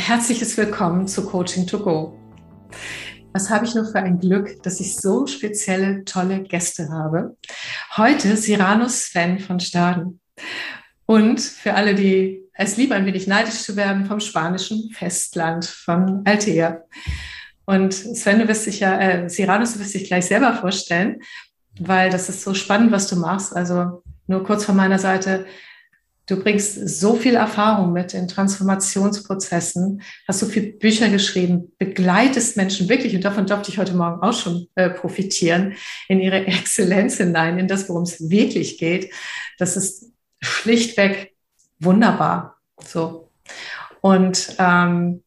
herzliches Willkommen zu Coaching to Go. Was habe ich nur für ein Glück, dass ich so spezielle, tolle Gäste habe. Heute Siranus Sven von Staden. Und für alle, die es lieben, ein wenig neidisch zu werden, vom spanischen Festland, von Altea. Und Sven, du wirst dich ja, äh, Siranus, du wirst dich gleich selber vorstellen, weil das ist so spannend, was du machst. Also nur kurz von meiner Seite. Du bringst so viel Erfahrung mit in Transformationsprozessen, hast so viele Bücher geschrieben, begleitest Menschen wirklich, und davon durfte ich heute Morgen auch schon äh, profitieren, in ihre Exzellenz hinein, in das, worum es wirklich geht. Das ist schlichtweg wunderbar. So. Und ähm,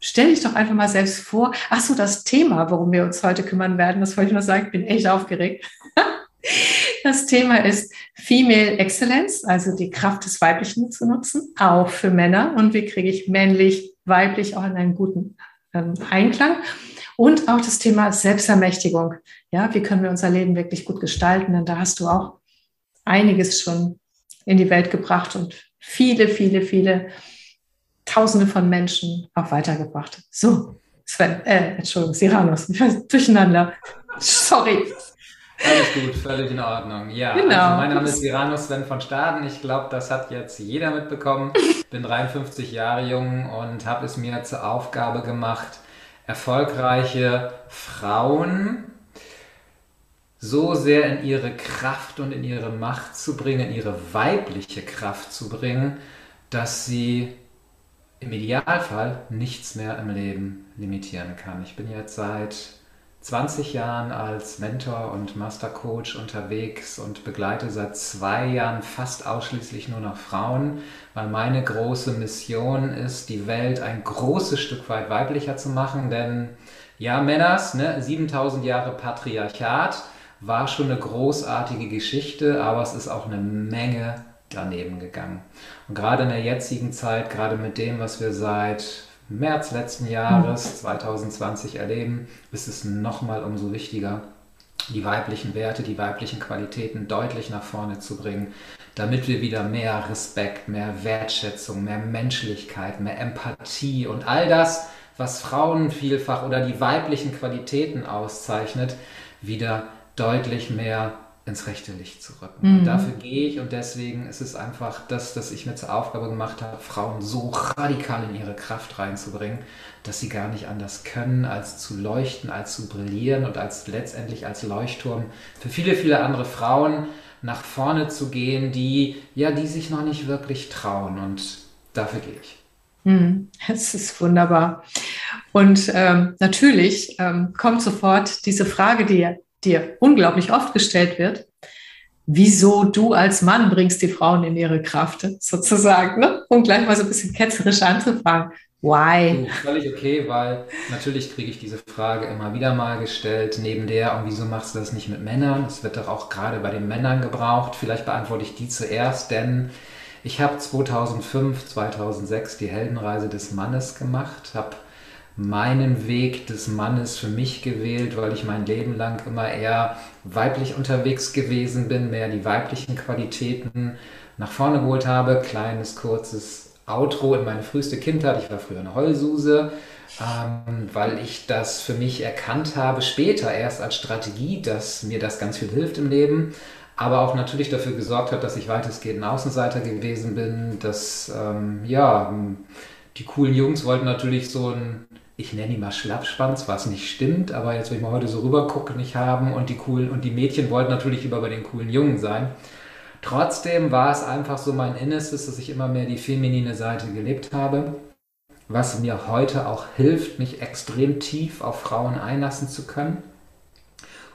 stell dich doch einfach mal selbst vor. Ach so, das Thema, worum wir uns heute kümmern werden, das wollte ich nur sagen, ich bin echt aufgeregt. Das Thema ist Female Excellence, also die Kraft des Weiblichen zu nutzen, auch für Männer. Und wie kriege ich männlich, weiblich auch in einen guten ähm, Einklang? Und auch das Thema Selbstermächtigung. Ja, wie können wir unser Leben wirklich gut gestalten? Denn da hast du auch einiges schon in die Welt gebracht und viele, viele, viele Tausende von Menschen auch weitergebracht. So, Sven, äh, Entschuldigung, Siranus, durcheinander. Sorry. Alles gut, völlig in Ordnung. Ja, genau. also mein Name ist Iranus Sven von Staden. Ich glaube, das hat jetzt jeder mitbekommen. Bin 53 Jahre jung und habe es mir zur Aufgabe gemacht, erfolgreiche Frauen so sehr in ihre Kraft und in ihre Macht zu bringen, in ihre weibliche Kraft zu bringen, dass sie im Idealfall nichts mehr im Leben limitieren kann. Ich bin jetzt seit 20 Jahren als Mentor und Mastercoach unterwegs und begleite seit zwei Jahren fast ausschließlich nur noch Frauen, weil meine große Mission ist, die Welt ein großes Stück weit weiblicher zu machen. Denn ja, Männers, ne, 7000 Jahre Patriarchat war schon eine großartige Geschichte, aber es ist auch eine Menge daneben gegangen. Und gerade in der jetzigen Zeit, gerade mit dem, was wir seit März letzten Jahres 2020 erleben, ist es nochmal umso wichtiger, die weiblichen Werte, die weiblichen Qualitäten deutlich nach vorne zu bringen, damit wir wieder mehr Respekt, mehr Wertschätzung, mehr Menschlichkeit, mehr Empathie und all das, was Frauen vielfach oder die weiblichen Qualitäten auszeichnet, wieder deutlich mehr ins rechte Licht zu rücken. Mhm. Und dafür gehe ich und deswegen ist es einfach das, dass ich mir zur Aufgabe gemacht habe, Frauen so radikal in ihre Kraft reinzubringen, dass sie gar nicht anders können, als zu leuchten, als zu brillieren und als letztendlich als Leuchtturm für viele, viele andere Frauen nach vorne zu gehen, die ja, die sich noch nicht wirklich trauen. Und dafür gehe ich. Mhm. Es ist wunderbar. Und ähm, natürlich ähm, kommt sofort diese Frage, die dir unglaublich oft gestellt wird, wieso du als Mann bringst die Frauen in ihre Kraft, sozusagen, ne? um gleich mal so ein bisschen ketzerisch anzufangen. Why? Völlig okay, weil natürlich kriege ich diese Frage immer wieder mal gestellt, neben der, und wieso machst du das nicht mit Männern? Das wird doch auch gerade bei den Männern gebraucht. Vielleicht beantworte ich die zuerst, denn ich habe 2005, 2006 die Heldenreise des Mannes gemacht, habe meinen Weg des Mannes für mich gewählt, weil ich mein Leben lang immer eher weiblich unterwegs gewesen bin, mehr die weiblichen Qualitäten nach vorne geholt habe. Kleines, kurzes Outro in meine früheste Kindheit. Ich war früher eine Heulsuse, ähm, weil ich das für mich erkannt habe, später erst als Strategie, dass mir das ganz viel hilft im Leben aber auch natürlich dafür gesorgt hat, dass ich weitestgehend ein Außenseiter gewesen bin, dass ähm, ja die coolen Jungs wollten natürlich so ein ich nenne ihn mal Schlappschwanz, was nicht stimmt, aber jetzt, wenn ich mal heute so rüber gucke, nicht haben und die coolen und die Mädchen wollten natürlich immer bei den coolen Jungen sein. Trotzdem war es einfach so mein Innerstes, dass ich immer mehr die feminine Seite gelebt habe, was mir heute auch hilft, mich extrem tief auf Frauen einlassen zu können.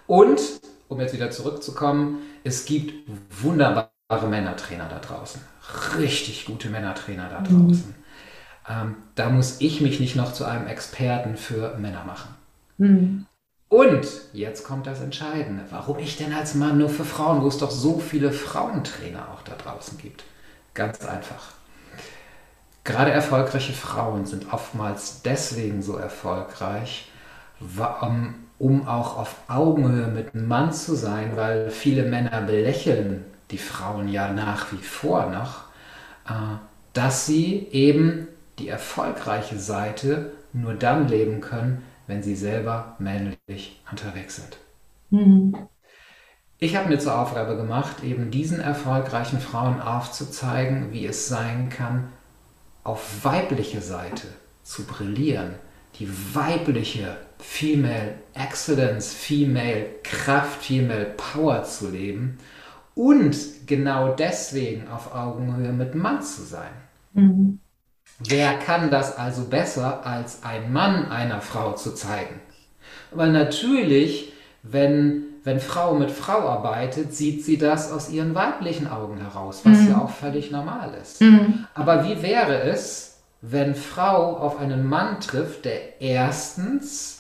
Und, um jetzt wieder zurückzukommen, es gibt wunderbare Männertrainer da draußen. Richtig gute Männertrainer da mhm. draußen. Mhm ähm, da muss ich mich nicht noch zu einem Experten für Männer machen. Mhm. Und jetzt kommt das Entscheidende. Warum ich denn als Mann nur für Frauen, wo es doch so viele Frauentrainer auch da draußen gibt? Ganz einfach. Gerade erfolgreiche Frauen sind oftmals deswegen so erfolgreich, um auch auf Augenhöhe mit einem Mann zu sein, weil viele Männer belächeln die Frauen ja nach wie vor noch, äh, dass sie eben die erfolgreiche Seite nur dann leben können, wenn sie selber männlich unterwegs sind. Mhm. Ich habe mir zur Aufgabe gemacht, eben diesen erfolgreichen Frauen aufzuzeigen, wie es sein kann, auf weibliche Seite zu brillieren, die weibliche Female Excellence, Female Kraft, Female Power zu leben und genau deswegen auf Augenhöhe mit Mann zu sein. Mhm. Wer kann das also besser, als ein Mann einer Frau zu zeigen? Weil natürlich, wenn, wenn Frau mit Frau arbeitet, sieht sie das aus ihren weiblichen Augen heraus, was mhm. ja auch völlig normal ist. Mhm. Aber wie wäre es, wenn Frau auf einen Mann trifft, der erstens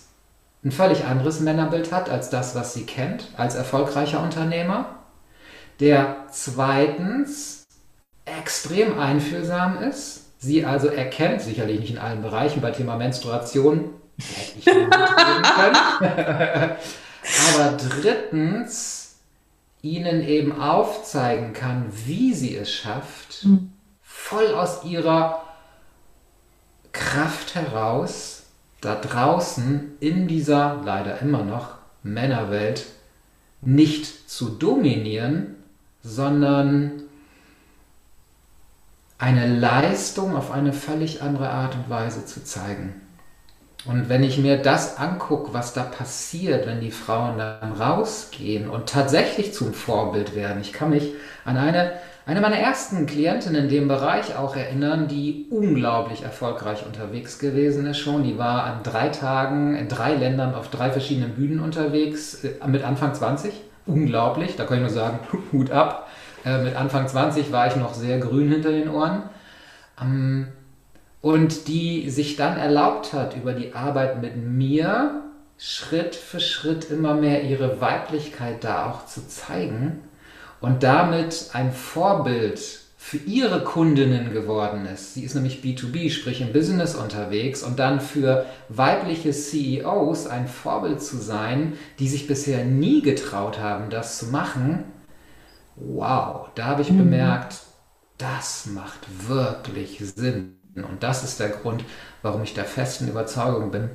ein völlig anderes Männerbild hat als das, was sie kennt, als erfolgreicher Unternehmer, der zweitens extrem einfühlsam ist, sie also erkennt, sicherlich nicht in allen Bereichen, bei Thema Menstruation hätte ich nicht können, aber drittens ihnen eben aufzeigen kann, wie sie es schafft, mhm. voll aus ihrer Kraft heraus, da draußen in dieser leider immer noch Männerwelt nicht zu dominieren, sondern eine Leistung auf eine völlig andere Art und Weise zu zeigen. Und wenn ich mir das angucke, was da passiert, wenn die Frauen dann rausgehen und tatsächlich zum Vorbild werden, ich kann mich an eine, eine meiner ersten Klientinnen in dem Bereich auch erinnern, die unglaublich erfolgreich unterwegs gewesen ist schon. Die war an drei Tagen in drei Ländern auf drei verschiedenen Bühnen unterwegs, äh, mit Anfang 20 unglaublich. Da kann ich nur sagen, Hut ab. Äh, mit Anfang 20 war ich noch sehr grün hinter den Ohren. Ähm, und die sich dann erlaubt hat, über die Arbeit mit mir Schritt für Schritt immer mehr ihre Weiblichkeit da auch zu zeigen und damit ein Vorbild für ihre Kundinnen geworden ist. Sie ist nämlich B2B, sprich im Business unterwegs und dann für weibliche CEOs ein Vorbild zu sein, die sich bisher nie getraut haben, das zu machen. Wow, da habe ich mhm. bemerkt, das macht wirklich Sinn. Und das ist der Grund, warum ich der festen Überzeugung bin,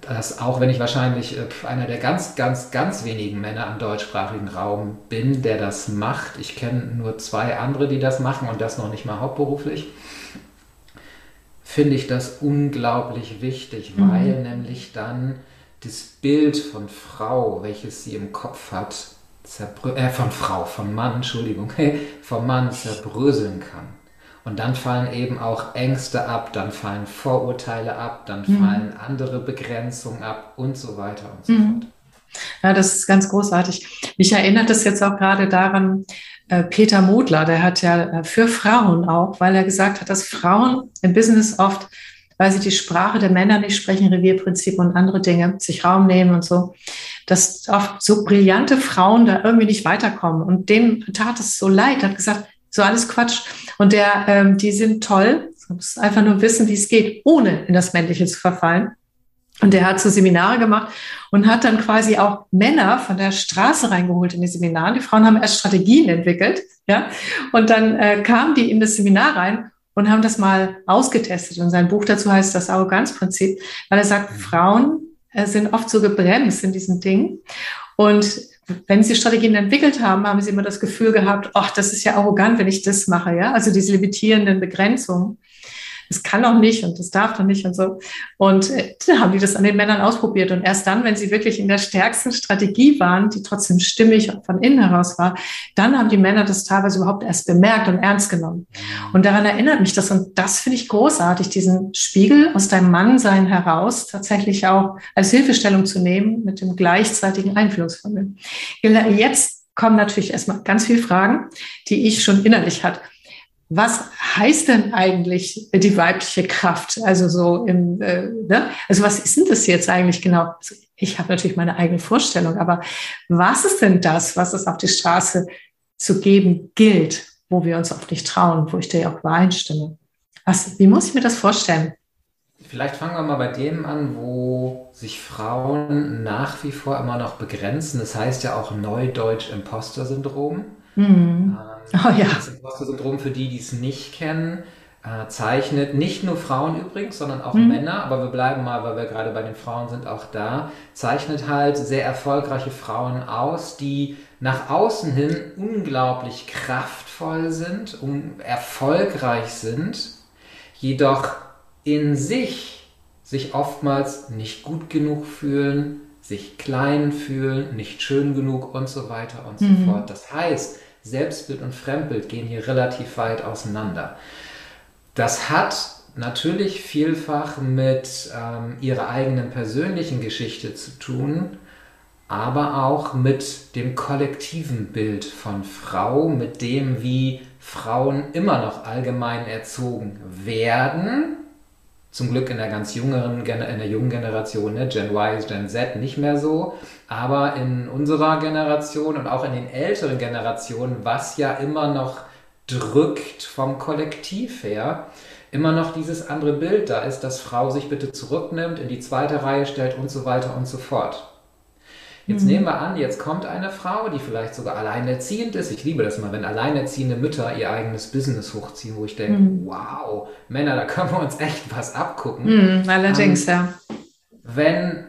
dass auch wenn ich wahrscheinlich äh, einer der ganz, ganz, ganz wenigen Männer am deutschsprachigen Raum bin, der das macht, ich kenne nur zwei andere, die das machen und das noch nicht mal hauptberuflich, finde ich das unglaublich wichtig, mhm. weil nämlich dann das Bild von Frau, welches sie im Kopf hat, äh, von Frau, von Mann, Entschuldigung, vom Mann zerbröseln kann. Und dann fallen eben auch Ängste ab, dann fallen Vorurteile ab, dann mhm. fallen andere Begrenzungen ab und so weiter und so mhm. fort. Ja, das ist ganz großartig. Mich erinnert das jetzt auch gerade daran, äh, Peter Modler, der hat ja äh, für Frauen auch, weil er gesagt hat, dass Frauen im Business oft, weil sie die Sprache der Männer nicht sprechen, Revierprinzip und andere Dinge, sich Raum nehmen und so, dass oft so brillante Frauen da irgendwie nicht weiterkommen. Und dem tat es so leid, hat gesagt, so alles Quatsch. Und der, ähm, die sind toll. Du musst einfach nur wissen, wie es geht, ohne in das Männliche zu verfallen. Und der hat so Seminare gemacht und hat dann quasi auch Männer von der Straße reingeholt in die Seminare. Die Frauen haben erst Strategien entwickelt, ja. Und dann äh, kamen die in das Seminar rein und haben das mal ausgetestet. Und sein Buch dazu heißt das Arroganzprinzip, weil er sagt, Frauen äh, sind oft so gebremst in diesen Dingen. Und wenn sie Strategien entwickelt haben, haben sie immer das Gefühl gehabt, ach, das ist ja arrogant, wenn ich das mache, ja. Also diese limitierenden Begrenzungen das kann doch nicht und das darf doch nicht und so. Und äh, dann haben die das an den Männern ausprobiert. Und erst dann, wenn sie wirklich in der stärksten Strategie waren, die trotzdem stimmig von innen heraus war, dann haben die Männer das teilweise überhaupt erst bemerkt und ernst genommen. Und daran erinnert mich das. Und das finde ich großartig, diesen Spiegel aus deinem Mannsein heraus tatsächlich auch als Hilfestellung zu nehmen mit dem gleichzeitigen Einfühlungsvermögen. Jetzt kommen natürlich erstmal ganz viele Fragen, die ich schon innerlich hatte was heißt denn eigentlich die weibliche Kraft? Also so im, äh, ne? also was ist denn das jetzt eigentlich genau? Also ich habe natürlich meine eigene Vorstellung, aber was ist denn das, was es auf die Straße zu geben gilt, wo wir uns oft nicht trauen, wo ich dir auch übereinstimme? Was, wie muss ich mir das vorstellen? Vielleicht fangen wir mal bei dem an, wo sich Frauen nach wie vor immer noch begrenzen. Das heißt ja auch Neudeutsch Imposter-Syndrom. Mhm. Ähm, oh ja. Das Imposter-Syndrom, für die, die es nicht kennen, äh, zeichnet nicht nur Frauen übrigens, sondern auch mhm. Männer, aber wir bleiben mal, weil wir gerade bei den Frauen sind, auch da, zeichnet halt sehr erfolgreiche Frauen aus, die nach außen hin unglaublich kraftvoll sind, um, erfolgreich sind, jedoch in sich sich oftmals nicht gut genug fühlen, sich klein fühlen, nicht schön genug und so weiter und so mhm. fort. Das heißt, Selbstbild und Fremdbild gehen hier relativ weit auseinander. Das hat natürlich vielfach mit ähm, ihrer eigenen persönlichen Geschichte zu tun, aber auch mit dem kollektiven Bild von Frau, mit dem, wie Frauen immer noch allgemein erzogen werden. Zum Glück in der ganz jüngeren, in der jungen Generation, ne? Gen Y, Gen Z nicht mehr so, aber in unserer Generation und auch in den älteren Generationen, was ja immer noch drückt vom Kollektiv her, immer noch dieses andere Bild da ist, dass Frau sich bitte zurücknimmt, in die zweite Reihe stellt und so weiter und so fort. Jetzt mhm. nehmen wir an, jetzt kommt eine Frau, die vielleicht sogar alleinerziehend ist. Ich liebe das mal, wenn alleinerziehende Mütter ihr eigenes Business hochziehen, wo ich denke, mhm. wow, Männer, da können wir uns echt was abgucken. Mhm, allerdings, ähm, ja. Wenn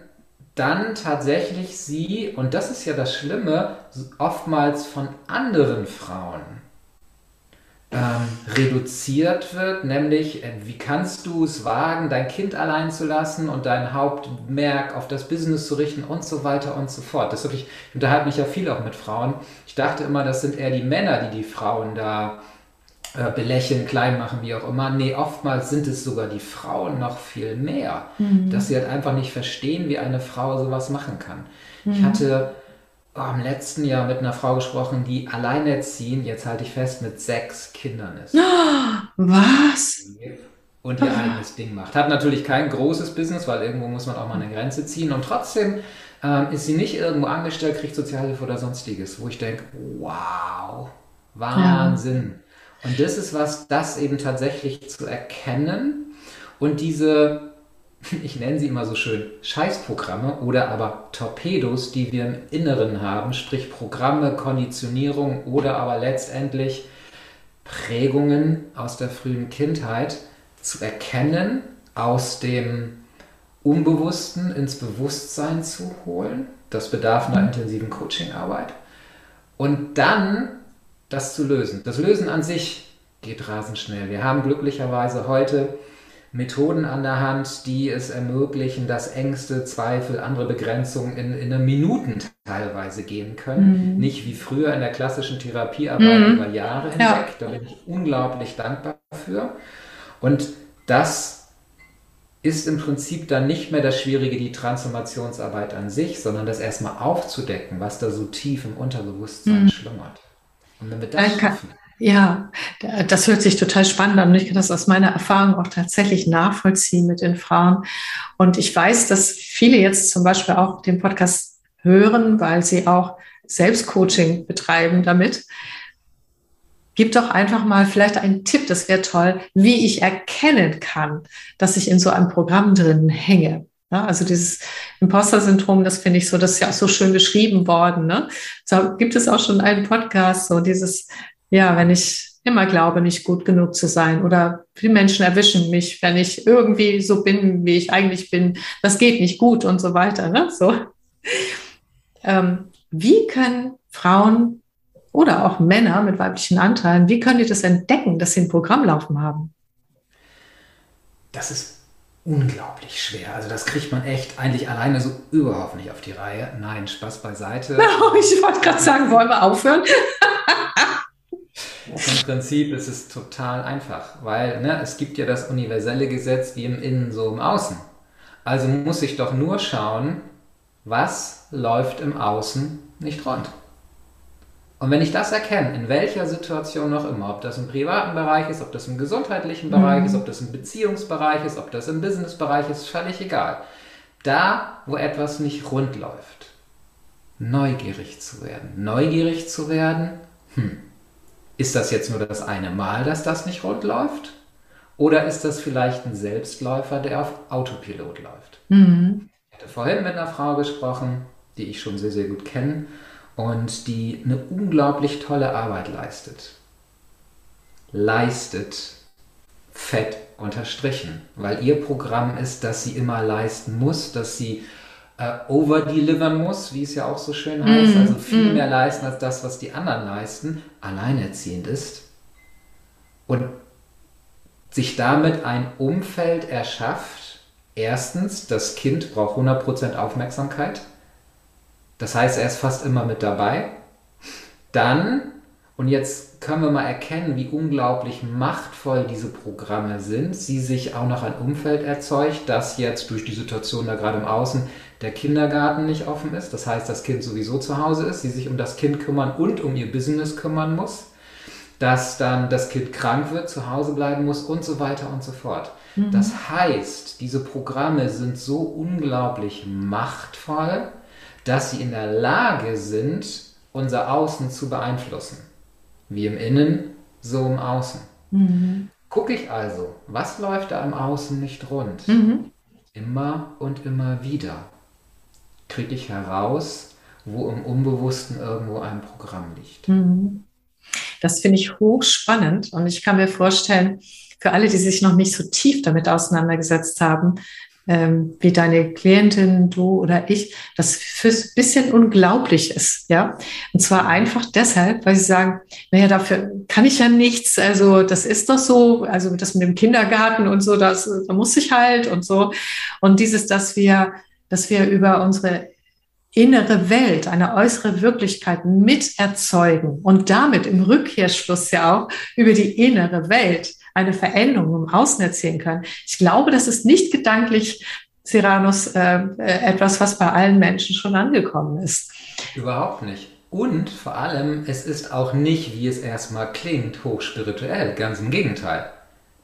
dann tatsächlich sie, und das ist ja das Schlimme, oftmals von anderen Frauen ähm, reduziert wird, nämlich äh, wie kannst du es wagen, dein Kind allein zu lassen und dein Hauptmerk auf das Business zu richten und so weiter und so fort. Das wirklich, ich unterhalte mich ja viel auch mit Frauen. Ich dachte immer, das sind eher die Männer, die die Frauen da äh, belächeln, klein machen, wie auch immer. Nee, oftmals sind es sogar die Frauen noch viel mehr, mhm. dass sie halt einfach nicht verstehen, wie eine Frau sowas machen kann. Mhm. Ich hatte oh, im letzten Jahr mit einer Frau gesprochen, die alleinerziehend, jetzt halte ich fest, mit sechs Kindern ist. Was? Und ihr eigenes Ding macht. Hat natürlich kein großes Business, weil irgendwo muss man auch mal eine Grenze ziehen. Und trotzdem ähm, ist sie nicht irgendwo angestellt, kriegt Sozialhilfe oder sonstiges, wo ich denke, wow, Wahnsinn. Ja. Und das ist was, das eben tatsächlich zu erkennen und diese ich nenne sie immer so schön, Scheißprogramme oder aber Torpedos, die wir im Inneren haben, sprich Programme, Konditionierung oder aber letztendlich Prägungen aus der frühen Kindheit zu erkennen, aus dem Unbewussten ins Bewusstsein zu holen. Das bedarf einer intensiven Coachingarbeit. Und dann das zu lösen. Das Lösen an sich geht rasend schnell. Wir haben glücklicherweise heute Methoden an der Hand, die es ermöglichen, dass Ängste, Zweifel, andere Begrenzungen in, in Minuten teilweise gehen können. Mhm. Nicht wie früher in der klassischen Therapiearbeit mhm. über Jahre hinweg. Ja. Da bin ich unglaublich dankbar für. Und das ist im Prinzip dann nicht mehr das Schwierige, die Transformationsarbeit an sich, sondern das erstmal aufzudecken, was da so tief im Unterbewusstsein mhm. schlummert. Und wenn wir das schaffen, ja, das hört sich total spannend an und ich kann das aus meiner Erfahrung auch tatsächlich nachvollziehen mit den Frauen. Und ich weiß, dass viele jetzt zum Beispiel auch den Podcast hören, weil sie auch Selbstcoaching betreiben damit. Gib doch einfach mal vielleicht einen Tipp, das wäre toll, wie ich erkennen kann, dass ich in so einem Programm drin hänge. Ja, also dieses Imposter-Syndrom, das finde ich so, das ist ja auch so schön beschrieben worden. Ne? So gibt es auch schon einen Podcast, so dieses ja, wenn ich immer glaube, nicht gut genug zu sein oder die Menschen erwischen mich, wenn ich irgendwie so bin, wie ich eigentlich bin, das geht nicht gut und so weiter. Ne? So. Ähm, wie können Frauen oder auch Männer mit weiblichen Anteilen, wie können die das entdecken, dass sie ein Programm laufen haben? Das ist unglaublich schwer. Also das kriegt man echt eigentlich alleine so überhaupt nicht auf die Reihe. Nein, Spaß beiseite. ich wollte gerade sagen, wollen wir aufhören? Im Prinzip ist es total einfach, weil ne, es gibt ja das universelle Gesetz wie im Innen so im Außen. Also muss ich doch nur schauen, was läuft im Außen nicht rund. Und wenn ich das erkenne, in welcher Situation noch immer, ob das im privaten Bereich ist, ob das im gesundheitlichen Bereich mhm. ist, ob das im Beziehungsbereich ist, ob das im Businessbereich ist, völlig egal. Da, wo etwas nicht rund läuft, neugierig zu werden. Neugierig zu werden, hm, ist das jetzt nur das eine Mal, dass das nicht rund läuft? Oder ist das vielleicht ein Selbstläufer, der auf Autopilot läuft? Mhm. Ich hatte vorhin mit einer Frau gesprochen, die ich schon sehr, sehr gut kenne und die eine unglaublich tolle Arbeit leistet. Leistet fett unterstrichen, weil ihr Programm ist, dass sie immer leisten muss, dass sie äh, overdelivern muss, wie es ja auch so schön heißt, mm, also viel mm. mehr leisten als das, was die anderen leisten, alleinerziehend ist und sich damit ein Umfeld erschafft. Erstens, das Kind braucht 100% Aufmerksamkeit. Das heißt, er ist fast immer mit dabei. Dann, und jetzt können wir mal erkennen, wie unglaublich machtvoll diese Programme sind, sie sich auch noch ein Umfeld erzeugt, das jetzt durch die Situation da gerade im Außen der Kindergarten nicht offen ist. Das heißt, das Kind sowieso zu Hause ist, sie sich um das Kind kümmern und um ihr Business kümmern muss dass dann das Kind krank wird, zu Hause bleiben muss und so weiter und so fort. Mhm. Das heißt, diese Programme sind so unglaublich machtvoll, dass sie in der Lage sind, unser Außen zu beeinflussen. Wie im Innen, so im Außen. Mhm. Gucke ich also, was läuft da im Außen nicht rund? Mhm. Immer und immer wieder kriege ich heraus, wo im Unbewussten irgendwo ein Programm liegt. Mhm. Das finde ich hochspannend und ich kann mir vorstellen, für alle, die sich noch nicht so tief damit auseinandergesetzt haben, ähm, wie deine Klientin, du oder ich, das fürs bisschen unglaublich ist, ja. Und zwar einfach deshalb, weil sie sagen, naja, dafür kann ich ja nichts, also das ist doch so, also das mit dem Kindergarten und so, das, da muss ich halt und so. Und dieses, dass wir, dass wir über unsere innere Welt, eine äußere Wirklichkeit miterzeugen und damit im Rückkehrschluss ja auch über die innere Welt eine Veränderung im Außen erzielen können. Ich glaube, das ist nicht gedanklich, Cyranus, äh, äh, etwas, was bei allen Menschen schon angekommen ist. Überhaupt nicht. Und vor allem, es ist auch nicht, wie es erstmal klingt, hochspirituell. Ganz im Gegenteil.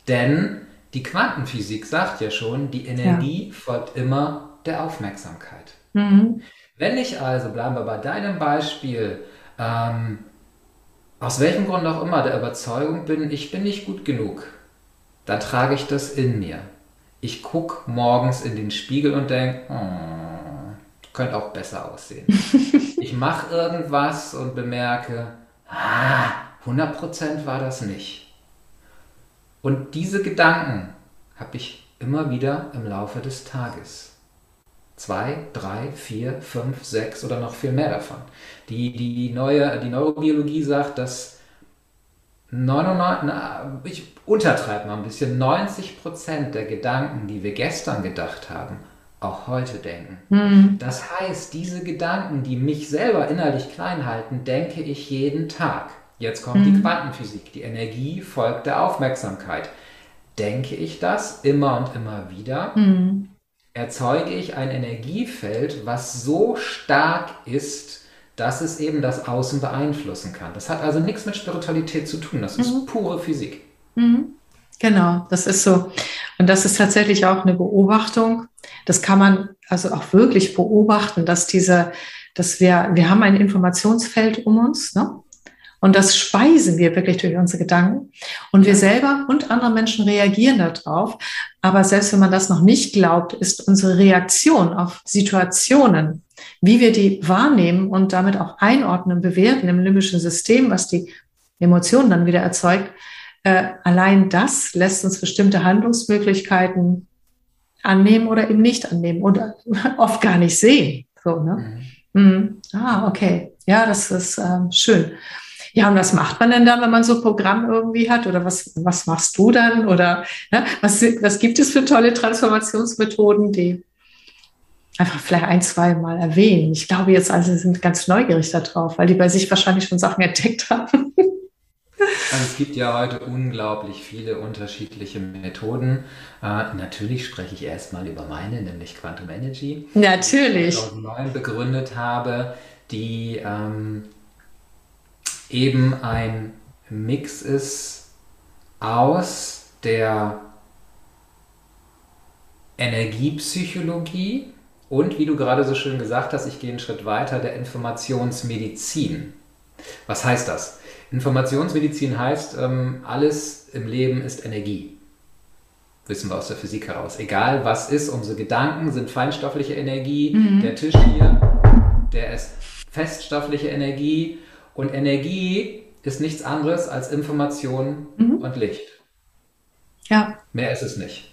Denn die Quantenphysik sagt ja schon, die Energie ja. folgt immer der Aufmerksamkeit. Mhm. Wenn ich also, bleiben wir bei deinem Beispiel, ähm, aus welchem Grund auch immer der Überzeugung bin, ich bin nicht gut genug, dann trage ich das in mir. Ich gucke morgens in den Spiegel und denke, oh, könnte auch besser aussehen. ich mache irgendwas und bemerke, ah, 100% war das nicht. Und diese Gedanken habe ich immer wieder im Laufe des Tages zwei, drei, vier, fünf, sechs oder noch viel mehr davon. Die, die, neue, die Neurobiologie sagt, dass 99, na, ich untertreibe mal ein bisschen, 90 Prozent der Gedanken, die wir gestern gedacht haben, auch heute denken. Mhm. Das heißt, diese Gedanken, die mich selber innerlich klein halten, denke ich jeden Tag. Jetzt kommt mhm. die Quantenphysik. Die Energie folgt der Aufmerksamkeit. Denke ich das immer und immer wieder, mhm erzeuge ich ein Energiefeld, was so stark ist, dass es eben das Außen beeinflussen kann. Das hat also nichts mit Spiritualität zu tun, das ist mhm. pure Physik. Mhm. Genau, das ist so. Und das ist tatsächlich auch eine Beobachtung. Das kann man also auch wirklich beobachten, dass diese, dass wir, wir haben ein Informationsfeld um uns, ne? Und das speisen wir wirklich durch unsere Gedanken. Und wir selber und andere Menschen reagieren darauf. Aber selbst wenn man das noch nicht glaubt, ist unsere Reaktion auf Situationen, wie wir die wahrnehmen und damit auch einordnen, bewerten im limbischen System, was die Emotionen dann wieder erzeugt, äh, allein das lässt uns bestimmte Handlungsmöglichkeiten annehmen oder eben nicht annehmen oder oft gar nicht sehen. So, ne? Mhm. Mhm. Ah, okay. Ja, das ist ähm, schön. Ja, und was macht man denn dann, wenn man so ein Programm irgendwie hat? Oder was, was machst du dann? Oder ne, was, was gibt es für tolle Transformationsmethoden, die einfach vielleicht ein, zwei Mal erwähnen? Ich glaube jetzt, also sind ganz neugierig darauf, weil die bei sich wahrscheinlich schon Sachen entdeckt haben. Also es gibt ja heute unglaublich viele unterschiedliche Methoden. Äh, natürlich spreche ich erstmal über meine, nämlich Quantum Energy. Natürlich. Die ich 2009 begründet habe, die ähm, eben ein Mix ist aus der Energiepsychologie und, wie du gerade so schön gesagt hast, ich gehe einen Schritt weiter, der Informationsmedizin. Was heißt das? Informationsmedizin heißt, ähm, alles im Leben ist Energie. Wissen wir aus der Physik heraus. Egal was ist, unsere Gedanken sind feinstoffliche Energie, mhm. der Tisch hier, der ist feststoffliche Energie und Energie ist nichts anderes als Information mhm. und Licht. Ja. Mehr ist es nicht.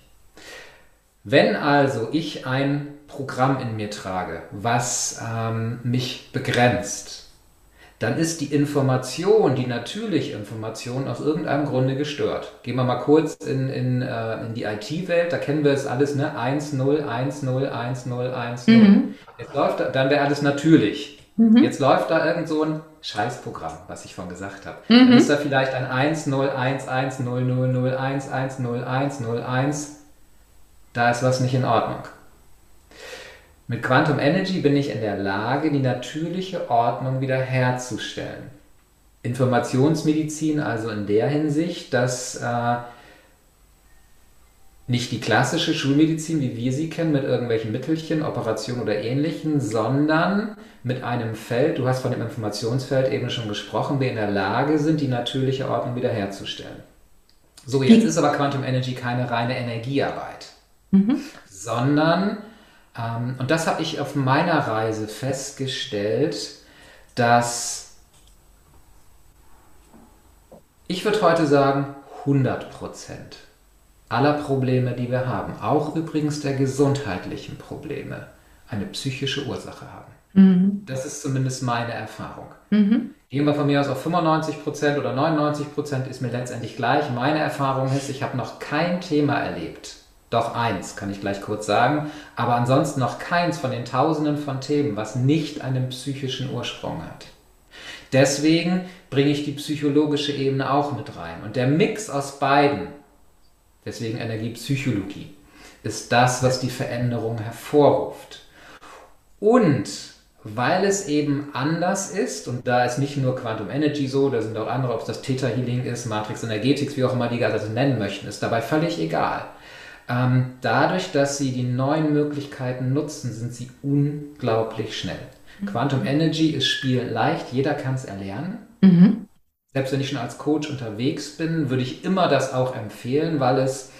Wenn also ich ein Programm in mir trage, was ähm, mich begrenzt, dann ist die Information, die natürliche Information aus irgendeinem Grunde gestört. Gehen wir mal kurz in, in, äh, in die IT-Welt, da kennen wir es alles, ne? 1, 0, 1, 0, 1, 0, 1, 0. Mhm. Jetzt läuft, dann wäre alles natürlich. Mhm. Jetzt läuft da irgend so ein Scheißprogramm, was ich vorhin gesagt habe. Mhm. Dann ist da vielleicht ein 1, 0, 1, 1, 0, 0, 0, 1, 1, 0, 1, 0, 1. Da ist was nicht in Ordnung. Mit Quantum Energy bin ich in der Lage, die natürliche Ordnung wiederherzustellen. Informationsmedizin also in der Hinsicht, dass äh, nicht die klassische Schulmedizin, wie wir sie kennen, mit irgendwelchen Mittelchen, Operationen oder ähnlichen, sondern mit einem Feld, du hast von dem Informationsfeld eben schon gesprochen, wir in der Lage sind, die natürliche Ordnung wiederherzustellen. So, jetzt ist aber Quantum Energy keine reine Energiearbeit, mhm. sondern ähm, und das habe ich auf meiner Reise festgestellt, dass ich würde heute sagen, 100 Prozent aller Probleme, die wir haben, auch übrigens der gesundheitlichen Probleme, eine psychische Ursache haben. Mhm. Das ist zumindest meine Erfahrung. Mhm. Gehen wir von mir aus auf 95 Prozent oder 99 Prozent, ist mir letztendlich gleich. Meine Erfahrung ist, ich habe noch kein Thema erlebt, doch eins, kann ich gleich kurz sagen, aber ansonsten noch keins von den Tausenden von Themen, was nicht einen psychischen Ursprung hat. Deswegen bringe ich die psychologische Ebene auch mit rein. Und der Mix aus beiden, deswegen Energiepsychologie, ist das, was die Veränderung hervorruft. Und weil es eben anders ist, und da ist nicht nur Quantum Energy so, da sind auch andere, ob es das Theta Healing ist, Matrix Energetics, wie auch immer die das nennen möchten, ist dabei völlig egal. Ähm, dadurch, dass sie die neuen Möglichkeiten nutzen, sind sie unglaublich schnell. Mhm. Quantum Energy ist spielleicht, jeder kann es erlernen. Mhm. Selbst wenn ich schon als Coach unterwegs bin, würde ich immer das auch empfehlen, weil es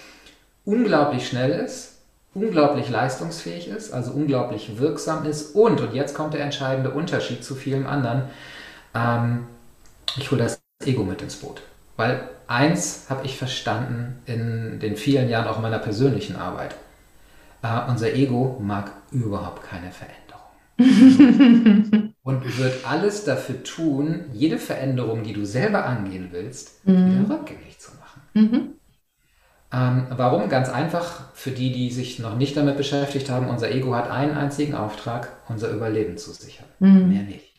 unglaublich schnell ist, unglaublich leistungsfähig ist, also unglaublich wirksam ist und, und jetzt kommt der entscheidende Unterschied zu vielen anderen, ähm, ich hole das Ego mit ins Boot. Weil eins habe ich verstanden in den vielen Jahren auch meiner persönlichen Arbeit. Uh, unser Ego mag überhaupt keine Veränderung. und wird alles dafür tun, jede Veränderung, die du selber angehen willst, mhm. wieder rückgängig zu machen. Mhm. Ähm, warum? Ganz einfach, für die, die sich noch nicht damit beschäftigt haben, unser Ego hat einen einzigen Auftrag, unser Überleben zu sichern. Mhm. Mehr nicht.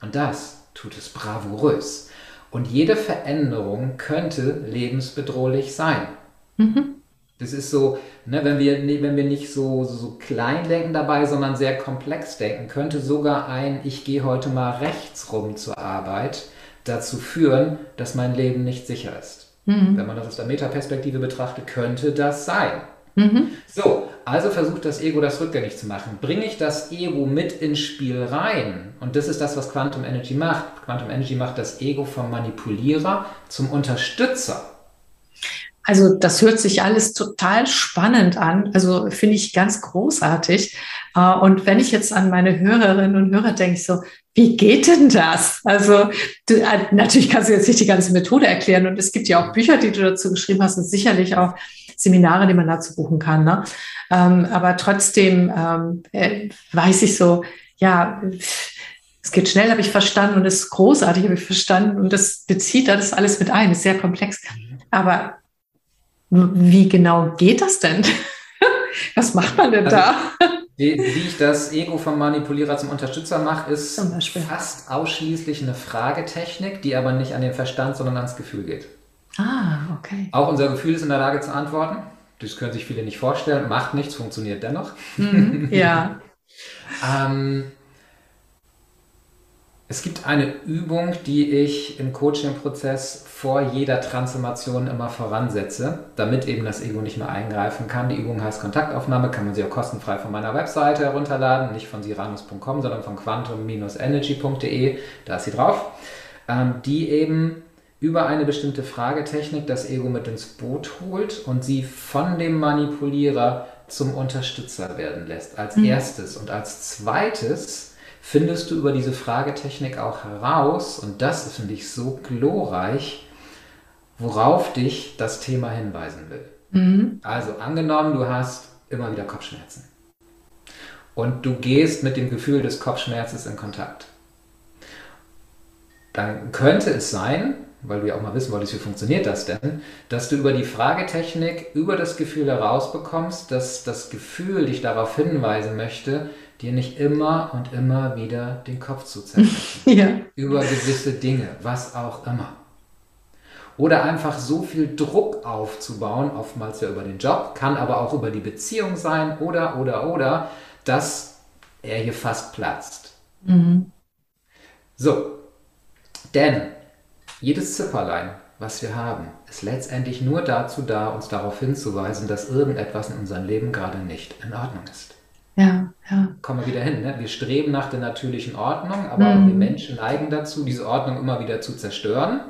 Und das tut es bravourös. Und jede Veränderung könnte lebensbedrohlich sein. Mhm. Das ist so, ne, wenn, wir, wenn wir nicht so, so klein denken dabei, sondern sehr komplex denken, könnte sogar ein Ich gehe heute mal rechts rum zur Arbeit dazu führen, dass mein Leben nicht sicher ist. Mhm. Wenn man das aus der Metaperspektive betrachtet, könnte das sein. Mhm. So, also versucht das Ego das rückgängig zu machen. Bringe ich das Ego mit ins Spiel rein? Und das ist das, was Quantum Energy macht. Quantum Energy macht das Ego vom Manipulierer zum Unterstützer. Also das hört sich alles total spannend an. Also finde ich ganz großartig. Äh, und wenn ich jetzt an meine Hörerinnen und Hörer denke, ich so, wie geht denn das? Also du, äh, natürlich kannst du jetzt nicht die ganze Methode erklären und es gibt ja auch Bücher, die du dazu geschrieben hast und sicherlich auch Seminare, die man dazu buchen kann. Ne? Ähm, aber trotzdem ähm, äh, weiß ich so, ja, es geht schnell, habe ich verstanden und es ist großartig, habe ich verstanden und das bezieht das alles mit ein, ist sehr komplex. Aber wie genau geht das denn? Was macht man denn also, da? Wie, wie, ich das Ego vom Manipulierer zum Unterstützer mache, ist fast ausschließlich eine Fragetechnik, die aber nicht an den Verstand, sondern ans Gefühl geht. Ah, okay. Auch unser Gefühl ist in der Lage zu antworten. Das können sich viele nicht vorstellen. Macht nichts, funktioniert dennoch. Mhm, ja. ähm, es gibt eine Übung, die ich im Coaching-Prozess vor jeder Transformation immer voransetze, damit eben das Ego nicht mehr eingreifen kann. Die Übung heißt Kontaktaufnahme, kann man sie auch kostenfrei von meiner Webseite herunterladen, nicht von siranus.com, sondern von quantum-energy.de, da ist sie drauf, ähm, die eben über eine bestimmte Fragetechnik das Ego mit ins Boot holt und sie von dem Manipulierer zum Unterstützer werden lässt, als mhm. erstes. Und als zweites findest du über diese Fragetechnik auch heraus, und das finde ich so glorreich, worauf dich das Thema hinweisen will. Mhm. Also angenommen, du hast immer wieder Kopfschmerzen und du gehst mit dem Gefühl des Kopfschmerzes in Kontakt. Dann könnte es sein, weil du ja auch mal wissen wolltest, wie funktioniert das denn, dass du über die Fragetechnik, über das Gefühl herausbekommst, dass das Gefühl dich darauf hinweisen möchte, dir nicht immer und immer wieder den Kopf zu zerbrechen. ja. Über gewisse Dinge, was auch immer. Oder einfach so viel Druck aufzubauen, oftmals ja über den Job, kann aber auch über die Beziehung sein oder, oder, oder, dass er hier fast platzt. Mhm. So, denn jedes Zipperlein, was wir haben, ist letztendlich nur dazu da, uns darauf hinzuweisen, dass irgendetwas in unserem Leben gerade nicht in Ordnung ist. Ja, ja. Kommen wir wieder hin. Ne? Wir streben nach der natürlichen Ordnung, aber mhm. wir Menschen neigen dazu, diese Ordnung immer wieder zu zerstören.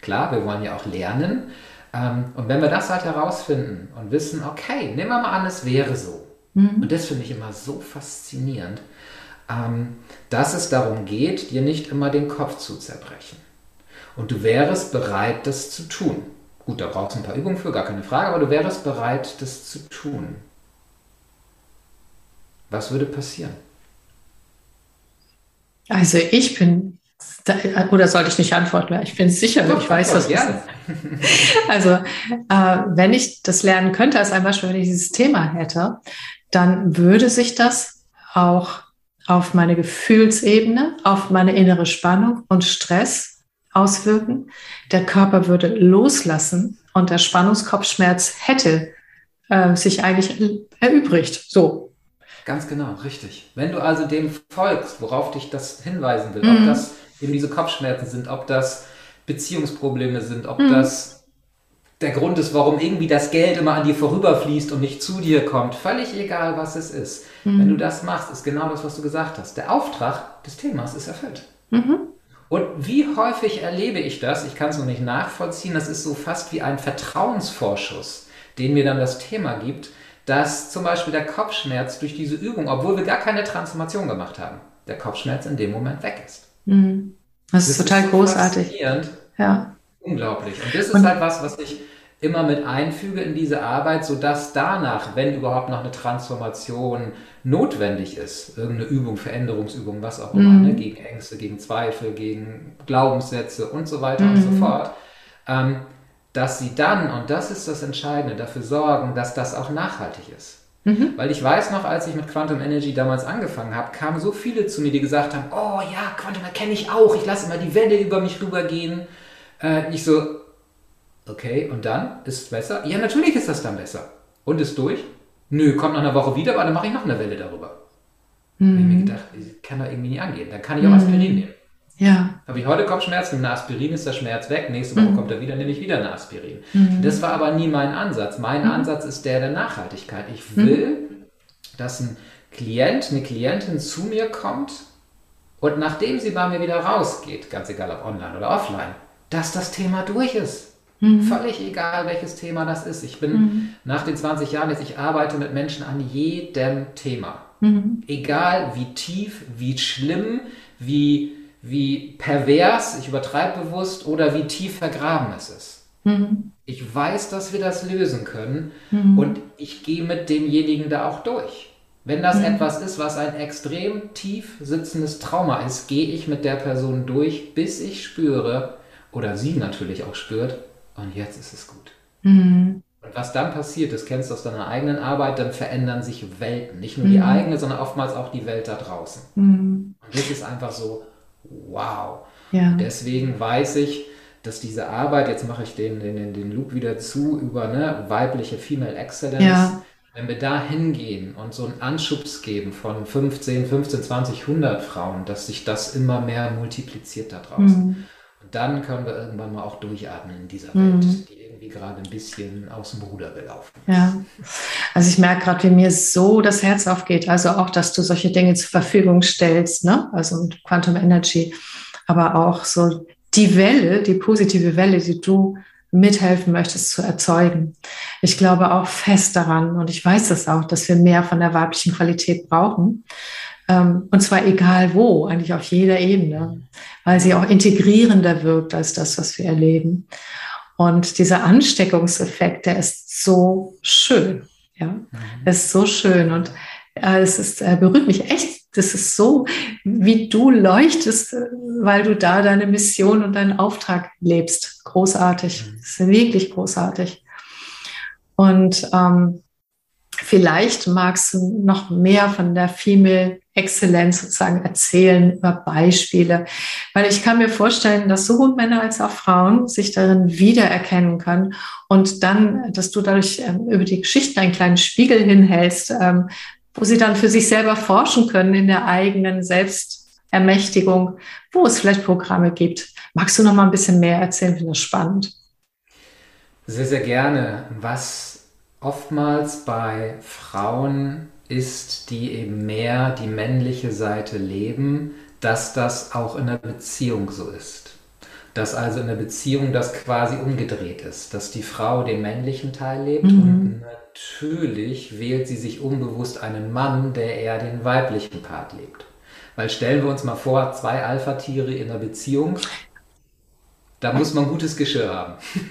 Klar, wir wollen ja auch lernen. Ähm, und wenn wir das halt herausfinden und wissen, okay, nehmen wir mal an, es wäre so. Mhm. Und das finde ich immer so faszinierend, ähm, dass es darum geht, dir nicht immer den Kopf zu zerbrechen. Und du wärst bereit, das zu tun. Gut, da brauchst du ein paar Übungen für, gar keine Frage, aber du wärst bereit, das zu tun. Was würde passieren? Also ich bin, oder sollte ich nicht antworten? Ich bin sicher, ich weiß, das. Also äh, wenn ich das lernen könnte, als ein Beispiel, wenn ich dieses Thema hätte, dann würde sich das auch auf meine Gefühlsebene, auf meine innere Spannung und Stress auswirken. Der Körper würde loslassen und der Spannungskopfschmerz hätte äh, sich eigentlich erübrigt. So, Ganz genau, richtig. Wenn du also dem folgst, worauf dich das hinweisen will, mhm. ob das eben diese Kopfschmerzen sind, ob das Beziehungsprobleme sind, ob mhm. das der Grund ist, warum irgendwie das Geld immer an dir vorüberfließt und nicht zu dir kommt, völlig egal, was es ist. Mhm. Wenn du das machst, ist genau das, was du gesagt hast. Der Auftrag des Themas ist erfüllt. Mhm. Und wie häufig erlebe ich das? Ich kann es noch nicht nachvollziehen. Das ist so fast wie ein Vertrauensvorschuss, den mir dann das Thema gibt dass zum Beispiel der Kopfschmerz durch diese Übung, obwohl wir gar keine Transformation gemacht haben, der Kopfschmerz in dem Moment weg ist. Mhm. Das, das, ist total ist so großartig. Ja. Unglaublich. Und das ist Und halt was, was ich immer mit einfüge in diese Arbeit, sodass danach, wenn überhaupt noch eine Transformation notwendig ist, irgendeine Übung, Veränderungsübung, was auch immer, mhm. ne, gegen Ängste, gegen Zweifel, gegen Glaubenssätze und so weiter mhm. und so fort, ähm, dass sie dann, und das ist das Entscheidende, dafür sorgen, dass das auch nachhaltig ist. Mhm. Weil ich weiß noch, als ich mit Quantum Energy damals angefangen habe, kamen so viele zu mir, die gesagt haben, oh ja, Quantum erkenne ich auch, ich lasse immer die Welle über mich rübergehen. Äh, ich so, okay, und dann? Ist es besser? Ja, natürlich ist das dann besser. Und ist durch? Nö, kommt nach einer Woche wieder, aber dann mache ich noch eine Welle darüber. Mhm. Da habe ich mir gedacht, ich kann doch irgendwie nicht angehen. Dann kann ich auch mhm. Aspirin nehmen. Ja. Habe ich heute Kopfschmerzen, nehme eine Aspirin, ist der Schmerz weg. Nächste Woche mhm. kommt er wieder, nehme ich wieder eine Aspirin. Mhm. Das war aber nie mein Ansatz. Mein mhm. Ansatz ist der der Nachhaltigkeit. Ich mhm. will, dass ein Klient, eine Klientin zu mir kommt und nachdem sie bei mir wieder rausgeht, ganz egal ob online oder offline, dass das Thema durch ist. Mhm. Völlig egal, welches Thema das ist. Ich bin mhm. nach den 20 Jahren jetzt, ich arbeite mit Menschen an jedem Thema. Egal wie tief, wie schlimm, wie wie pervers, ich übertreibe bewusst, oder wie tief vergraben es ist. Mhm. Ich weiß, dass wir das lösen können mhm. und ich gehe mit demjenigen da auch durch. Wenn das mhm. etwas ist, was ein extrem tief sitzendes Trauma ist, gehe ich mit der Person durch, bis ich spüre, oder sie natürlich auch spürt, und jetzt ist es gut. Mhm. Und was dann passiert, das kennst du aus deiner eigenen Arbeit, dann verändern sich Welten. Nicht nur die mhm. eigene, sondern oftmals auch die Welt da draußen. Mhm. Und das ist einfach so, wow. Ja. Deswegen weiß ich, dass diese Arbeit, jetzt mache ich den, den, den Loop wieder zu, über ne, weibliche Female Excellence, ja. wenn wir da hingehen und so einen Anschubs geben von 15, 15, 20, 100 Frauen, dass sich das immer mehr multipliziert da draußen. Mhm. Und dann können wir irgendwann mal auch durchatmen in dieser Welt, mhm. die irgendwie gerade ein bisschen aus dem Ruder gelaufen ist. Ja, also ich merke gerade, wie mir so das Herz aufgeht. Also auch, dass du solche Dinge zur Verfügung stellst, ne? also Quantum Energy, aber auch so die Welle, die positive Welle, die du mithelfen möchtest zu erzeugen. Ich glaube auch fest daran und ich weiß es auch, dass wir mehr von der weiblichen Qualität brauchen. Ähm, und zwar egal wo, eigentlich auf jeder Ebene, weil sie auch integrierender wirkt als das, was wir erleben. Und dieser Ansteckungseffekt, der ist so schön. Ja, mhm. ist so schön. Und äh, es ist, äh, berührt mich echt. Das ist so, wie du leuchtest, äh, weil du da deine Mission und deinen Auftrag lebst. Großartig. Mhm. Das ist wirklich großartig. Und ähm, vielleicht magst du noch mehr von der Female Exzellenz sozusagen erzählen über Beispiele. Weil ich kann mir vorstellen, dass sowohl Männer als auch Frauen sich darin wiedererkennen können und dann, dass du dadurch ähm, über die Geschichten einen kleinen Spiegel hinhältst, ähm, wo sie dann für sich selber forschen können in der eigenen Selbstermächtigung, wo es vielleicht Programme gibt. Magst du noch mal ein bisschen mehr erzählen? Finde das spannend. Sehr, sehr gerne. Was oftmals bei Frauen ist, die eben mehr die männliche Seite leben, dass das auch in der Beziehung so ist. Dass also in der Beziehung das quasi umgedreht ist, dass die Frau den männlichen Teil lebt mhm. und natürlich wählt sie sich unbewusst einen Mann, der eher den weiblichen Part lebt. Weil stellen wir uns mal vor, zwei Alpha-Tiere in einer Beziehung, da muss man gutes Geschirr haben.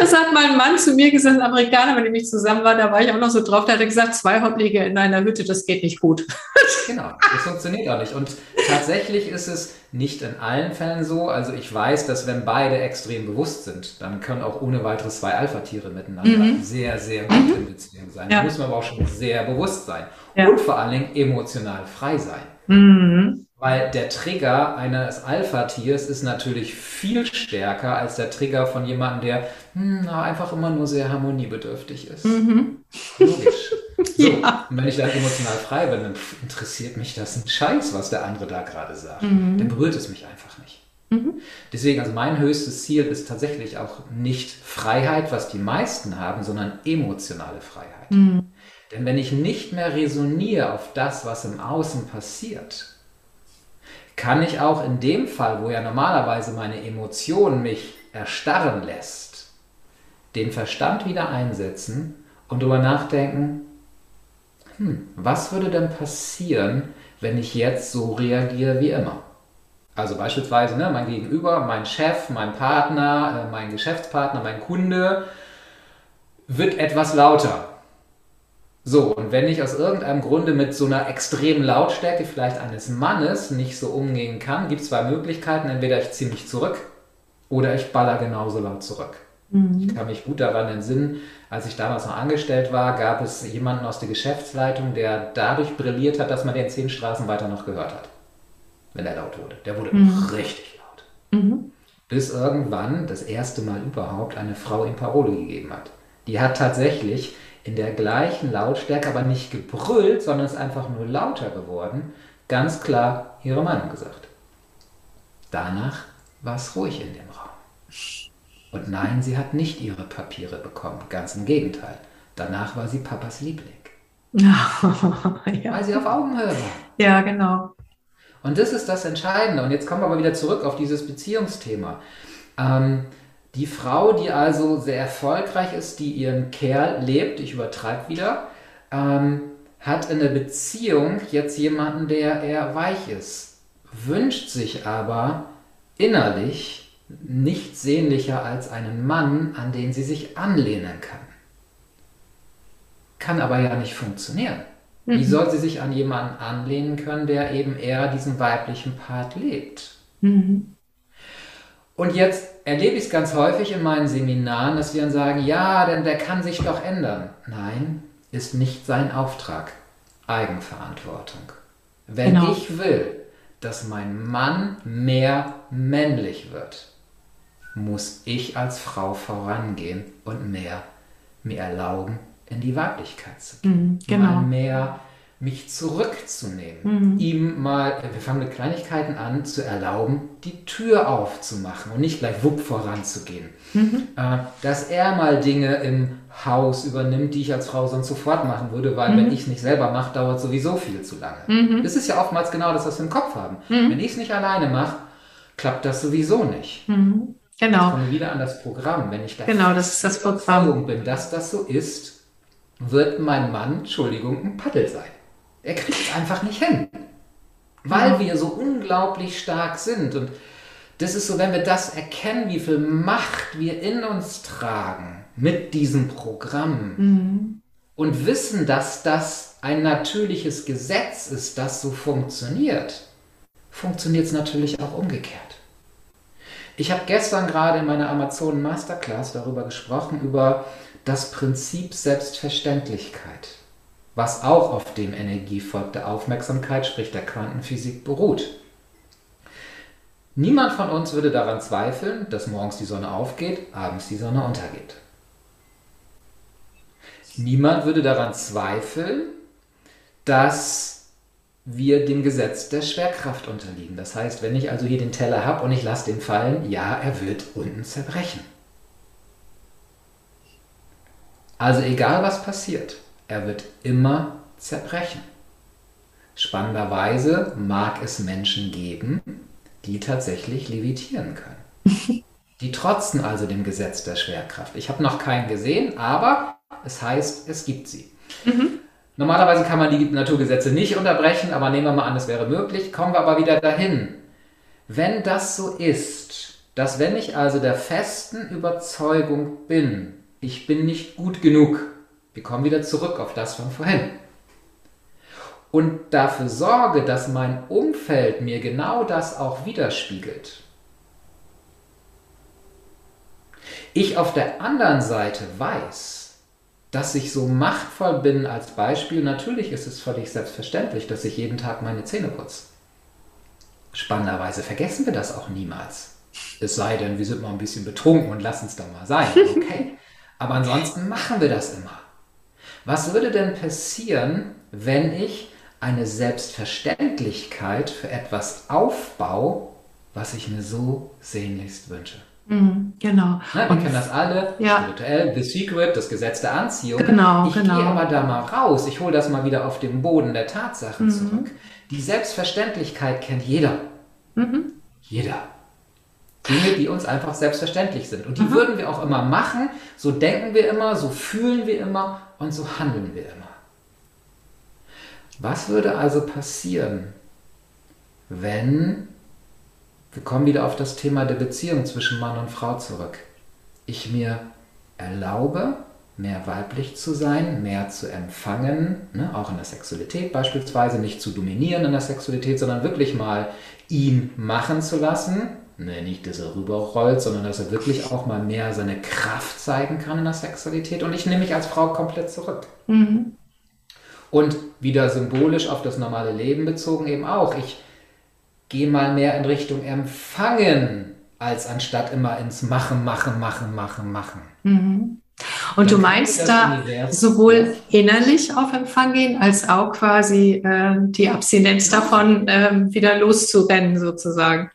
das hat mein Mann zu mir gesagt, ein Amerikaner, mit dem ich zusammen war, da war ich auch noch so drauf, der hat gesagt, zwei Hopplige in einer Hütte, das geht nicht gut. genau, das funktioniert auch nicht. Und tatsächlich ist es nicht in allen Fällen so. Also ich weiß, dass wenn beide extrem bewusst sind, dann können auch ohne weiteres zwei Alpha-Tiere miteinander mhm. sehr, sehr gut mhm. in Beziehung sein. Ja. Da muss man aber auch schon sehr bewusst sein. Ja. Und vor allen Dingen emotional frei sein. Mhm. Weil der Trigger eines Alpha-Tiers ist natürlich viel stärker als der Trigger von jemandem, der hm, einfach immer nur sehr harmoniebedürftig ist. Mhm. Logisch. So, ja. Und wenn ich dann emotional frei bin, dann interessiert mich das ein Scheiß, was der andere da gerade sagt. Mhm. Dann berührt es mich einfach nicht. Mhm. Deswegen, also mein höchstes Ziel ist tatsächlich auch nicht Freiheit, was die meisten haben, sondern emotionale Freiheit. Mhm. Denn wenn ich nicht mehr resoniere auf das, was im Außen passiert, kann ich auch in dem Fall, wo ja normalerweise meine Emotion mich erstarren lässt, den Verstand wieder einsetzen und darüber nachdenken, hm, was würde denn passieren, wenn ich jetzt so reagiere wie immer? Also beispielsweise ne, mein Gegenüber, mein Chef, mein Partner, äh, mein Geschäftspartner, mein Kunde wird etwas lauter. So, und wenn ich aus irgendeinem Grunde mit so einer extremen Lautstärke vielleicht eines Mannes nicht so umgehen kann, gibt es zwei Möglichkeiten. Entweder ich ziehe mich zurück oder ich baller genauso laut zurück. Mhm. Ich kann mich gut daran entsinnen, als ich damals noch angestellt war, gab es jemanden aus der Geschäftsleitung, der dadurch brilliert hat, dass man den zehn Straßen weiter noch gehört hat, wenn er laut wurde. Der wurde mhm. richtig laut. Mhm. Bis irgendwann das erste Mal überhaupt eine Frau ihm Parole gegeben hat. Die hat tatsächlich in der gleichen Lautstärke, aber nicht gebrüllt, sondern ist einfach nur lauter geworden, ganz klar ihre Meinung gesagt. Danach war es ruhig in dem Raum. Und nein, sie hat nicht ihre Papiere bekommen, ganz im Gegenteil. Danach war sie Papas Liebling. ja. Weil sie auf Augenhöhe war. Ja, genau. Und das ist das Entscheidende. Und jetzt kommen wir aber wieder zurück auf dieses Beziehungsthema. Ähm, die Frau, die also sehr erfolgreich ist, die ihren Kerl lebt, ich übertreibe wieder, ähm, hat in der Beziehung jetzt jemanden, der eher weich ist, wünscht sich aber innerlich nichts sehnlicher als einen Mann, an den sie sich anlehnen kann. Kann aber ja nicht funktionieren. Wie mhm. soll sie sich an jemanden anlehnen können, der eben eher diesen weiblichen Part lebt? Mhm. Und jetzt erlebe ich es ganz häufig in meinen Seminaren, dass wir dann sagen, ja, denn der kann sich doch ändern. Nein, ist nicht sein Auftrag. Eigenverantwortung. Wenn genau. ich will, dass mein Mann mehr männlich wird, muss ich als Frau vorangehen und mehr mir erlauben, in die Weiblichkeit zu gehen. Mhm, genau. Mal mehr mich zurückzunehmen, mhm. ihm mal, wir fangen mit Kleinigkeiten an, zu erlauben, die Tür aufzumachen und nicht gleich wupp voranzugehen. Mhm. Äh, dass er mal Dinge im Haus übernimmt, die ich als Frau sonst sofort machen würde, weil mhm. wenn ich es nicht selber mache, dauert sowieso viel zu lange. Mhm. Das ist ja oftmals genau das, was wir im Kopf haben. Mhm. Wenn ich es nicht alleine mache, klappt das sowieso nicht. Mhm. Genau. Ich komme wieder an das Programm. Wenn ich da genau, das ist das Programm. bin, dass das so ist, wird mein Mann, Entschuldigung, ein Paddel sein. Er kriegt es einfach nicht hin. Weil ja. wir so unglaublich stark sind. Und Das ist so, wenn wir das erkennen, wie viel Macht wir in uns tragen mit diesem Programm mhm. und wissen, dass das ein natürliches Gesetz ist, das so funktioniert, funktioniert es natürlich auch umgekehrt. Ich habe gestern gerade in meiner Amazon Masterclass darüber gesprochen, über das Prinzip Selbstverständlichkeit, was auch auf dem Energiefolg der Aufmerksamkeit, sprich der Quantenphysik, beruht. Niemand von uns würde daran zweifeln, dass morgens die Sonne aufgeht, abends die Sonne untergeht. Niemand würde daran zweifeln, dass wir dem Gesetz der Schwerkraft unterliegen. Das heißt, wenn ich also hier den Teller habe und ich lasse den fallen, ja, er wird unten zerbrechen. Also egal was passiert, er wird immer zerbrechen. Spannenderweise mag es Menschen geben, die tatsächlich levitieren können. Die trotzen also dem Gesetz der Schwerkraft. Ich habe noch keinen gesehen, aber es heißt, es gibt sie. Mhm. Normalerweise kann man die Naturgesetze nicht unterbrechen, aber nehmen wir mal an, es wäre möglich. Kommen wir aber wieder dahin. Wenn das so ist, dass wenn ich also der festen Überzeugung bin, ich bin nicht gut genug, wir kommen wieder zurück auf das von vorhin, und dafür sorge, dass mein Umfeld mir genau das auch widerspiegelt. Ich auf der anderen Seite weiß, dass ich so machtvoll bin als Beispiel. Natürlich ist es völlig selbstverständlich, dass ich jeden Tag meine Zähne putze. Spannenderweise vergessen wir das auch niemals. Es sei denn, wir sind mal ein bisschen betrunken und lassen es dann mal sein. Okay. Aber ansonsten machen wir das immer. Was würde denn passieren, wenn ich eine Selbstverständlichkeit für etwas aufbaue, was ich mir so sehnlichst wünsche. Mhm, genau. Ne, wir kennen das alle, ja. spirituell, The Secret, das Gesetz der Anziehung. Genau, ich genau. gehe aber da mal raus, ich hole das mal wieder auf den Boden der Tatsachen mhm. zurück. Die Selbstverständlichkeit kennt jeder. Mhm. Jeder. Dinge, die uns einfach selbstverständlich sind. Und die mhm. würden wir auch immer machen, so denken wir immer, so fühlen wir immer und so handeln wir immer. Was würde also passieren, wenn, wir kommen wieder auf das Thema der Beziehung zwischen Mann und Frau zurück, ich mir erlaube, mehr weiblich zu sein, mehr zu empfangen, ne, auch in der Sexualität beispielsweise, nicht zu dominieren in der Sexualität, sondern wirklich mal ihn machen zu lassen. Ne, nicht, dass er rüberrollt, sondern dass er wirklich auch mal mehr seine Kraft zeigen kann in der Sexualität. Und ich nehme mich als Frau komplett zurück. Mhm. Und wieder symbolisch auf das normale Leben bezogen eben auch. Ich gehe mal mehr in Richtung Empfangen, als anstatt immer ins Machen, Machen, Machen, Machen, Machen. Mhm. Und Dann du meinst da sowohl innerlich auf Empfang gehen, als auch quasi äh, die Abstinenz davon äh, wieder loszurennen, sozusagen.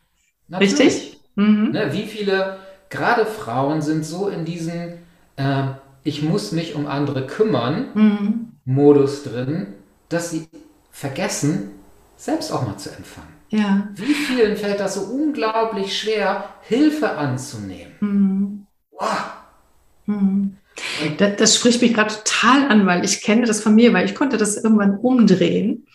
Natürlich. Richtig? Mhm. Ne, wie viele, gerade Frauen sind so in diesem, äh, ich muss mich um andere kümmern, mhm. Modus drin, dass sie vergessen, selbst auch mal zu empfangen. Ja. Wie vielen fällt das so unglaublich schwer, Hilfe anzunehmen? Mhm. Wow. Mhm. Das, das, spricht mich gerade total an, weil ich kenne das von mir, weil ich konnte das irgendwann umdrehen.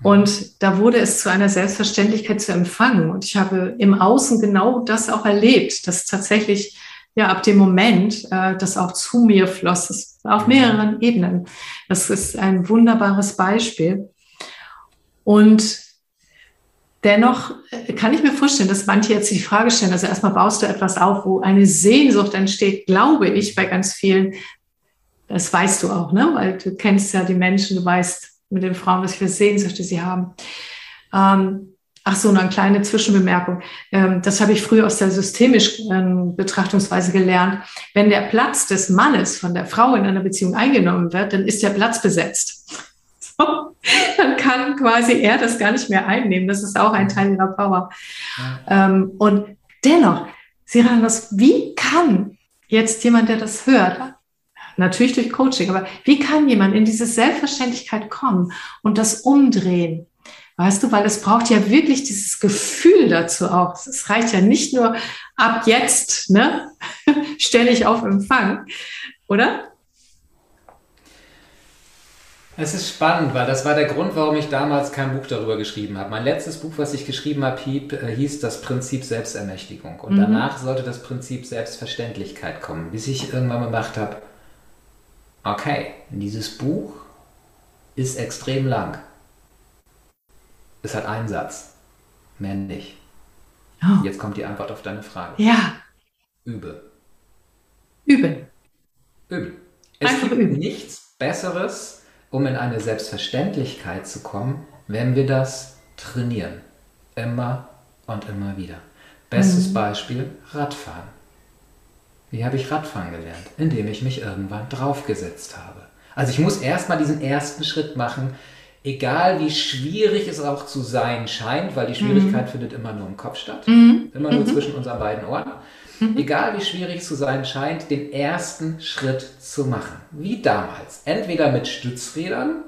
Mhm. Und da wurde es zu einer Selbstverständlichkeit zu empfangen. Und ich habe im Außen genau das auch erlebt, dass tatsächlich ja ab dem Moment äh, das auch zu mir floss, das auf mehreren Ebenen. Das ist ein wunderbares Beispiel. Und dennoch äh, kann ich mir vorstellen, dass manche jetzt die Frage stellen, also erstmal baust du etwas auf, wo eine Sehnsucht entsteht, glaube ich, bei ganz vielen. Das weißt du auch, ne? weil du kennst ja die Menschen, du weißt mit den Frauen, was für Sehnsüchte sie haben. Ähm, Ach so, noch eine kleine Zwischenbemerkung. Ähm, das habe ich früher aus der systemischen ähm, Betrachtungsweise gelernt. Wenn der Platz des Mannes von der Frau in einer Beziehung eingenommen wird, dann ist der Platz besetzt. So, dann kann quasi er das gar nicht mehr einnehmen. Das ist auch ein Teil ihrer Power. Ja. Ähm, und dennoch, Siranos, wie kann jetzt jemand, der das hört, natürlich durch Coaching, aber wie kann jemand in diese Selbstverständlichkeit kommen und das umdrehen? Weißt du, weil es braucht ja wirklich dieses Gefühl dazu auch. Es reicht ja nicht nur ab jetzt, ne? stelle ich auf Empfang, oder? Es ist spannend, weil das war der Grund, warum ich damals kein Buch darüber geschrieben habe. Mein letztes Buch, was ich geschrieben habe, äh, hieß Das Prinzip Selbstermächtigung. Und mhm. danach sollte das Prinzip Selbstverständlichkeit kommen, bis ich irgendwann gemacht habe, okay, dieses Buch ist extrem lang. Es hat einen Satz, mehr nicht. Oh. Jetzt kommt die Antwort auf deine Frage. Ja. Übe. Üben. Üben. Es Einfach gibt üben. nichts Besseres, um in eine Selbstverständlichkeit zu kommen, wenn wir das trainieren. Immer und immer wieder. Bestes mhm. Beispiel, Radfahren. Wie habe ich Radfahren gelernt? Indem ich mich irgendwann draufgesetzt habe. Also ich muss erstmal diesen ersten Schritt machen, egal wie schwierig es auch zu sein scheint, weil die Schwierigkeit mhm. findet immer nur im Kopf statt, mhm. immer nur mhm. zwischen unseren beiden Ohren. Mhm. Egal wie schwierig es zu sein scheint, den ersten Schritt zu machen. Wie damals. Entweder mit Stützrädern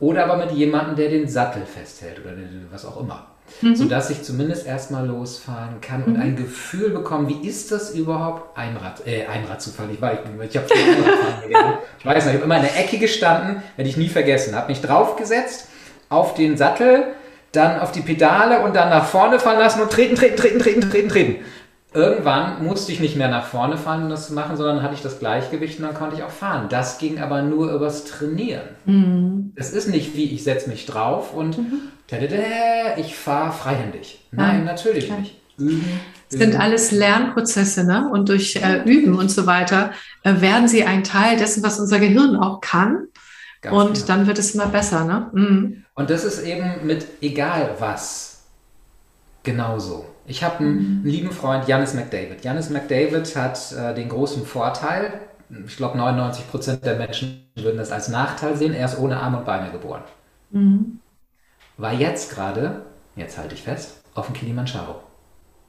oder aber mit jemandem, der den Sattel festhält oder was auch immer. Mhm. Sodass ich zumindest erstmal losfahren kann und mhm. ein Gefühl bekomme, wie ist das überhaupt, Einrad, äh, Einrad zu fahren. Ich, war, ich, ich habe Ich weiß noch, ich habe immer in der Ecke gestanden, werde ich nie vergessen. Habe mich draufgesetzt auf den Sattel, dann auf die Pedale und dann nach vorne fallen lassen und treten, treten, treten, treten, treten, treten. Irgendwann musste ich nicht mehr nach vorne fahren, um das zu machen, sondern hatte ich das Gleichgewicht und dann konnte ich auch fahren. Das ging aber nur übers Trainieren. Mhm. Es ist nicht wie, ich setze mich drauf und mhm. ich fahre freihändig. Nein, Nein natürlich Nein. nicht. Üben, es sind alles Lernprozesse, ne? Und durch äh, Üben und so weiter äh, werden sie ein Teil dessen, was unser Gehirn auch kann. Ganz und genau. dann wird es immer besser, ne? Mhm. Und das ist eben mit egal was genauso. Ich habe einen, mhm. lieben Freund, Janis McDavid. Janis McDavid hat äh, den großen Vorteil, ich glaube 99 Prozent der Menschen würden das als Nachteil sehen, er ist ohne Arme und Beine geboren. Mhm. War jetzt gerade, jetzt halte ich fest, auf dem Kilimanjaro.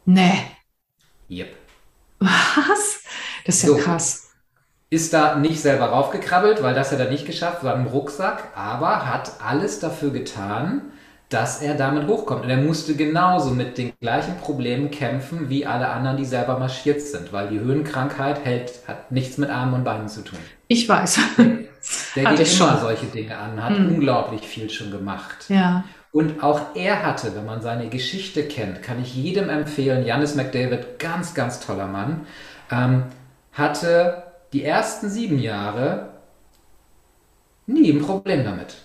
Nee. Yep. Was? Das ist ja so. krass. Ist da nicht selber raufgekrabbelt, weil das hat er nicht geschafft, war im Rucksack, aber hat alles dafür getan, dass er damit hochkommt. Und er musste genauso mit den gleichen Problemen kämpfen wie alle anderen, die selber marschiert sind, weil die Höhenkrankheit hält, hat nichts mit Armen und Beinen zu tun. Ich weiß. Der, der geht immer schon. solche Dinge an, hat hm. unglaublich viel schon gemacht. Ja. Und auch er hatte, wenn man seine Geschichte kennt, kann ich jedem empfehlen, Janis McDavid, ganz, ganz toller Mann, ähm, hatte die ersten sieben Jahre nie ein Problem damit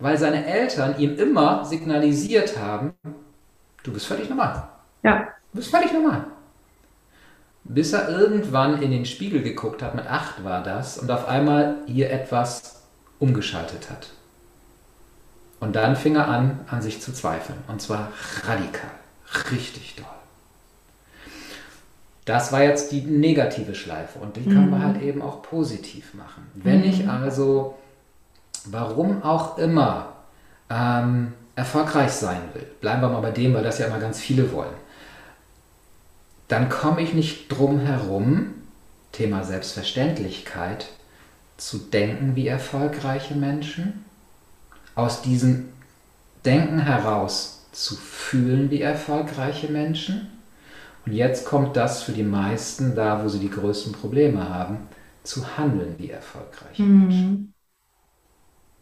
weil seine Eltern ihm immer signalisiert haben, du bist völlig normal. Ja. Du bist völlig normal. Bis er irgendwann in den Spiegel geguckt hat, mit acht war das, und auf einmal hier etwas umgeschaltet hat. Und dann fing er an, an sich zu zweifeln. Und zwar radikal. Richtig doll. Das war jetzt die negative Schleife. Und die mhm. wir halt eben auch positiv machen. Wenn mhm. ich also warum auch immer, ähm, erfolgreich sein will, bleiben wir mal bei dem, weil das ja immer ganz viele wollen, dann komme ich nicht drum herum, Thema Selbstverständlichkeit, zu denken wie erfolgreiche Menschen, aus diesem Denken heraus zu fühlen wie erfolgreiche Menschen. Und jetzt kommt das für die meisten da, wo sie die größten Probleme haben, zu handeln wie erfolgreiche mhm. Menschen.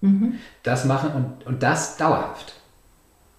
Mhm. Das machen und, und das dauerhaft.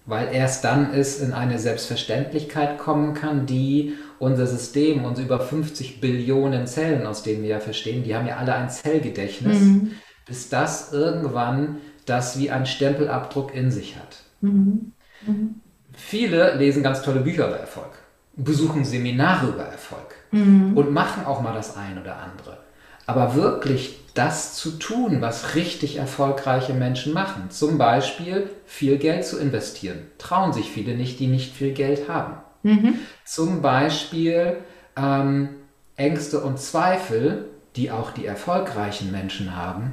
Weil erst dann es in eine Selbstverständlichkeit kommen kann, die unser System, unsere über 50 Billionen Zellen, aus denen wir ja verstehen, die haben ja alle ein Zellgedächtnis, mhm. bis das irgendwann das wie ein Stempelabdruck in sich hat. Mhm. mhm. Viele lesen ganz tolle Bücher über Erfolg, besuchen Seminare über Erfolg mhm. und machen auch mal das ein oder andere. Aber wirklich das zu tun, was richtig erfolgreiche Menschen machen. Zum Beispiel viel Geld zu investieren. Trauen sich viele nicht, die nicht viel Geld haben. Mhm. Zum Beispiel ähm, Ängste und Zweifel, die auch die erfolgreichen Menschen haben,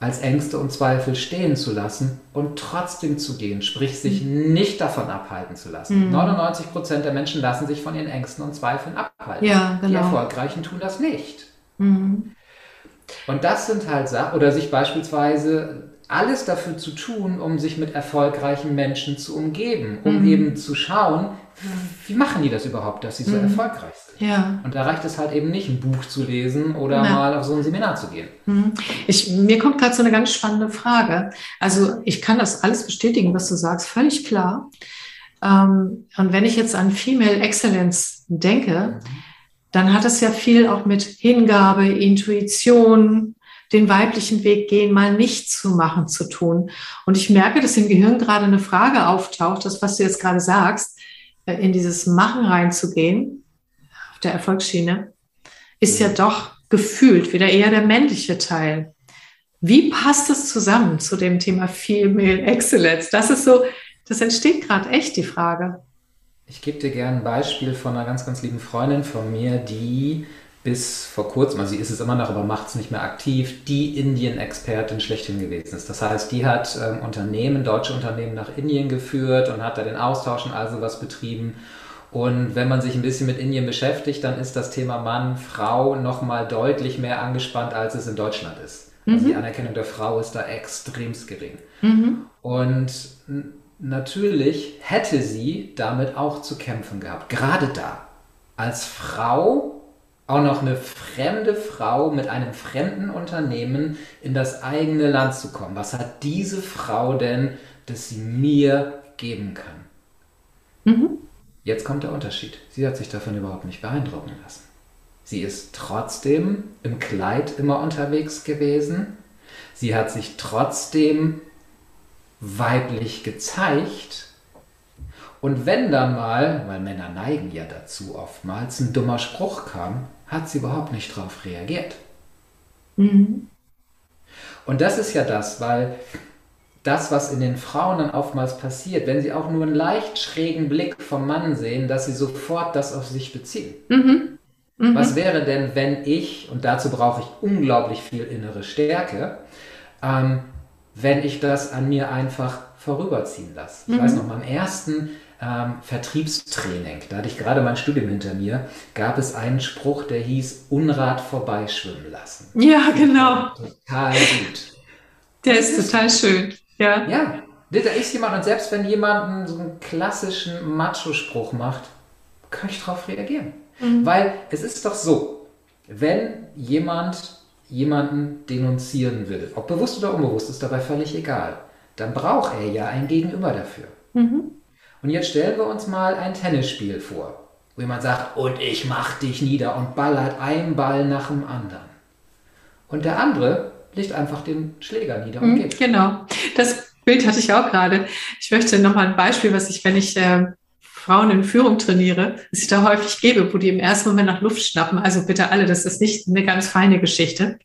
als Ängste und Zweifel stehen zu lassen und trotzdem zu gehen, sprich sich mhm. nicht davon abhalten zu lassen. Mhm. 99% der Menschen lassen sich von ihren Ängsten und Zweifeln abhalten. Ja, genau. Die Erfolgreichen tun das nicht. Mhm. Und das sind halt Sachen, oder sich beispielsweise alles dafür zu tun, um sich mit erfolgreichen Menschen zu umgeben, um mhm. eben zu schauen, wie machen die das überhaupt, dass sie so mhm. erfolgreich sind. Ja. Und da reicht es halt eben nicht, ein Buch zu lesen oder ja. mal auf so ein Seminar zu gehen. Mhm. Ich, mir kommt gerade so eine ganz spannende Frage. Also ich kann das alles bestätigen, was du sagst, völlig klar. Ähm, und wenn ich jetzt an Female Excellence denke, mhm. Dann hat es ja viel auch mit Hingabe, Intuition, den weiblichen Weg gehen, mal nicht zu machen, zu tun. Und ich merke, dass im Gehirn gerade eine Frage auftaucht, das, was du jetzt gerade sagst, äh, in dieses Machen reinzugehen, auf der Erfolgsschiene, ist ja doch gefühlt wieder eher der männliche Teil. Wie passt es zusammen zu dem Thema Female Excellence? Das ist so, das entsteht gerade echt die Frage. Ich gebe dir gerne ein Beispiel von einer ganz, ganz lieben Freundin von mir, die bis vor kurzem, also sie ist es immer noch, aber macht es nicht mehr aktiv, die Indien-Expertin schlechthin gewesen ist. Das heißt, die hat ähm, Unternehmen, deutsche Unternehmen nach Indien geführt und hat da den Austausch und also was betrieben. Und wenn man sich ein bisschen mit Indien beschäftigt, dann ist das Thema Mann, Frau nochmal deutlich mehr angespannt, als es in Deutschland ist. Also mhm. die Anerkennung der Frau ist da extremst gering. Mhm. Und natürlich hätte sie damit auch zu kämpfen gehabt. Gerade da. Als Frau auch noch eine fremde Frau mit einem fremden Unternehmen in das eigene Land zu kommen. Was hat diese Frau denn, das sie mir geben kann? Mhm. Jetzt kommt der Unterschied. Sie hat sich davon überhaupt nicht beeindrucken lassen. Sie ist trotzdem im Kleid immer unterwegs gewesen. Sie hat sich trotzdem weiblich gezeigt und wenn dann mal, weil Männer neigen ja dazu oftmals, ein dummer Spruch kam, hat sie überhaupt nicht darauf reagiert. Mhm. Und das ist ja das, weil das, was in den Frauen dann oftmals passiert, wenn sie auch nur einen leicht schrägen Blick vom Mann sehen, dass sie sofort das auf sich beziehen. Mhm. Mhm. Was wäre denn, wenn ich, und dazu brauche ich unglaublich viel innere Stärke, ähm, wenn ich das an mir einfach vorüberziehen lasse? Ich weiß mhm. noch, beim ersten ähm, Vertriebstraining, da hatte ich gerade mein Studium hinter mir, gab es einen Spruch, der hieß Unrat vorbeischwimmen lassen. Ja, genau. Total gut. Der ist, ist total schön. Ja. Ja, da ist jemand, und selbst wenn jemand so einen klassischen Macho-Spruch macht, kann ich darauf reagieren. Mhm. Weil es ist doch so, wenn jemand jemanden denunzieren will, ob bewusst oder unbewusst, ist dabei völlig egal, dann braucht er ja ein Gegenüber dafür. Mhm. Und jetzt stellen wir uns mal ein Tennisspiel vor, wo jemand sagt, und ich mach dich nieder und ballert einen Ball nach dem anderen. Und der andere legt einfach den Schläger nieder und mhm, geht. Genau. Das Bild hatte ich auch gerade. Ich möchte nochmal ein Beispiel, was ich, wenn ich äh, Frauen in Führung trainiere, was ich da häufig gebe, wo die im ersten Moment nach Luft schnappen. Also bitte alle, das ist nicht eine ganz feine Geschichte.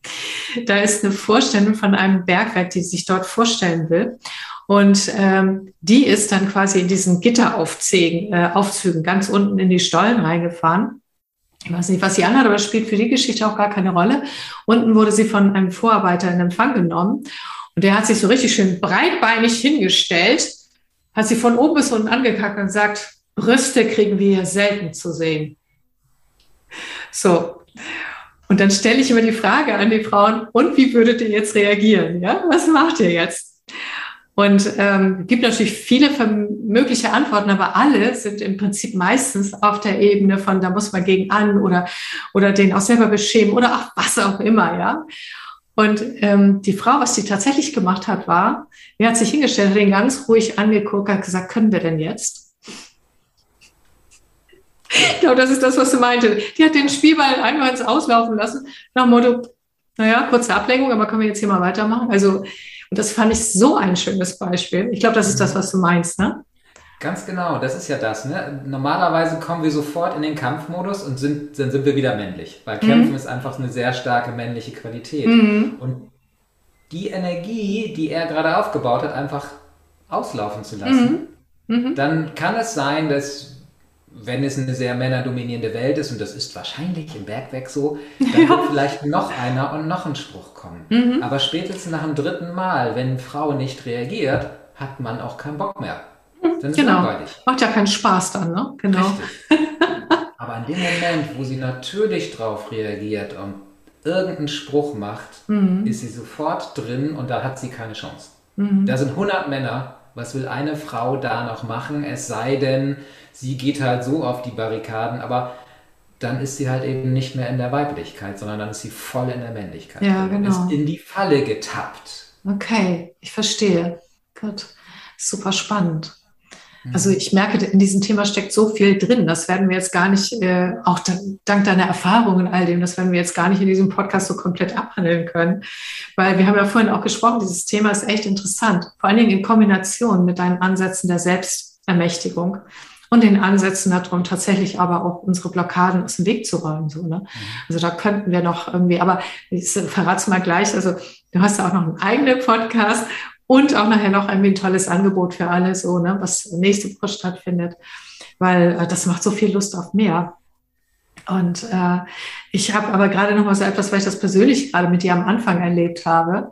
Da ist eine Vorstellung von einem Bergwerk, die sich dort vorstellen will. Und ähm, die ist dann quasi in diesen Gitteraufzügen äh, Aufzügen ganz unten in die Stollen reingefahren. Ich weiß nicht, was sie anhat, aber das spielt für die Geschichte auch gar keine Rolle. Unten wurde sie von einem Vorarbeiter in Empfang genommen. Und der hat sich so richtig schön breitbeinig hingestellt, hat sie von oben bis unten angekackt und sagt, Brüste kriegen wir hier selten zu sehen. So. Und dann stelle ich immer die Frage an die Frauen, und wie würdet ihr jetzt reagieren? Ja, was macht ihr jetzt? Und ähm, gibt natürlich viele mögliche Antworten, aber alle sind im Prinzip meistens auf der Ebene von, da muss man gegen an oder, oder den auch selber beschämen oder auch was auch immer, ja. Und ähm, die Frau, was sie tatsächlich gemacht hat, war, die hat sich hingestellt, hat ihn ganz ruhig angeguckt, hat gesagt, können wir denn jetzt? Ich glaube, das ist das, was du meinte. Die hat den Spielball einfach ins Auslaufen lassen, nach dem Motto, naja, kurze Ablenkung, aber können wir jetzt hier mal weitermachen? Also und das fand ich so ein schönes Beispiel. Ich glaube, das ist das, was du meinst, ne? Ganz genau, das ist ja das. Ne? Normalerweise kommen wir sofort in den Kampfmodus und sind, dann sind wir wieder männlich, weil Kämpfen mhm. ist einfach eine sehr starke männliche Qualität. Mhm. Und die Energie, die er gerade aufgebaut hat, einfach auslaufen zu lassen, mhm. mhm. dann kann es sein, dass wenn es eine sehr männerdominierende Welt ist, und das ist wahrscheinlich im Bergwerk so, dann ja. wird vielleicht noch einer und noch ein Spruch kommen. Mhm. Aber spätestens nach dem dritten Mal, wenn Frau nicht reagiert, hat man auch keinen Bock mehr. Mhm. Dann ist genau. langweilig. Macht ja keinen Spaß dann, ne? Genau. Aber in dem Moment, wo sie natürlich drauf reagiert und irgendeinen Spruch macht, mhm. ist sie sofort drin und da hat sie keine Chance. Mhm. Da sind 100 Männer. Was will eine Frau da noch machen? Es sei denn, sie geht halt so auf die Barrikaden, aber dann ist sie halt eben nicht mehr in der Weiblichkeit, sondern dann ist sie voll in der Männlichkeit. Ja, genau. Ist in die Falle getappt. Okay, ich verstehe. Gut, super spannend. Also ich merke, in diesem Thema steckt so viel drin. Das werden wir jetzt gar nicht, äh, auch dank deiner Erfahrungen und all dem, das werden wir jetzt gar nicht in diesem Podcast so komplett abhandeln können. Weil wir haben ja vorhin auch gesprochen, dieses Thema ist echt interessant. Vor allen Dingen in Kombination mit deinen Ansätzen der Selbstermächtigung und den Ansätzen darum, tatsächlich aber auch unsere Blockaden aus dem Weg zu räumen. So, ne? Also da könnten wir noch irgendwie, aber ich verrate mal gleich, also du hast ja auch noch einen eigenen Podcast und auch nachher noch ein tolles Angebot für alle, so, ne, was nächste Woche stattfindet, weil äh, das macht so viel Lust auf mehr. Und äh, ich habe aber gerade noch mal so etwas, weil ich das persönlich gerade mit dir am Anfang erlebt habe.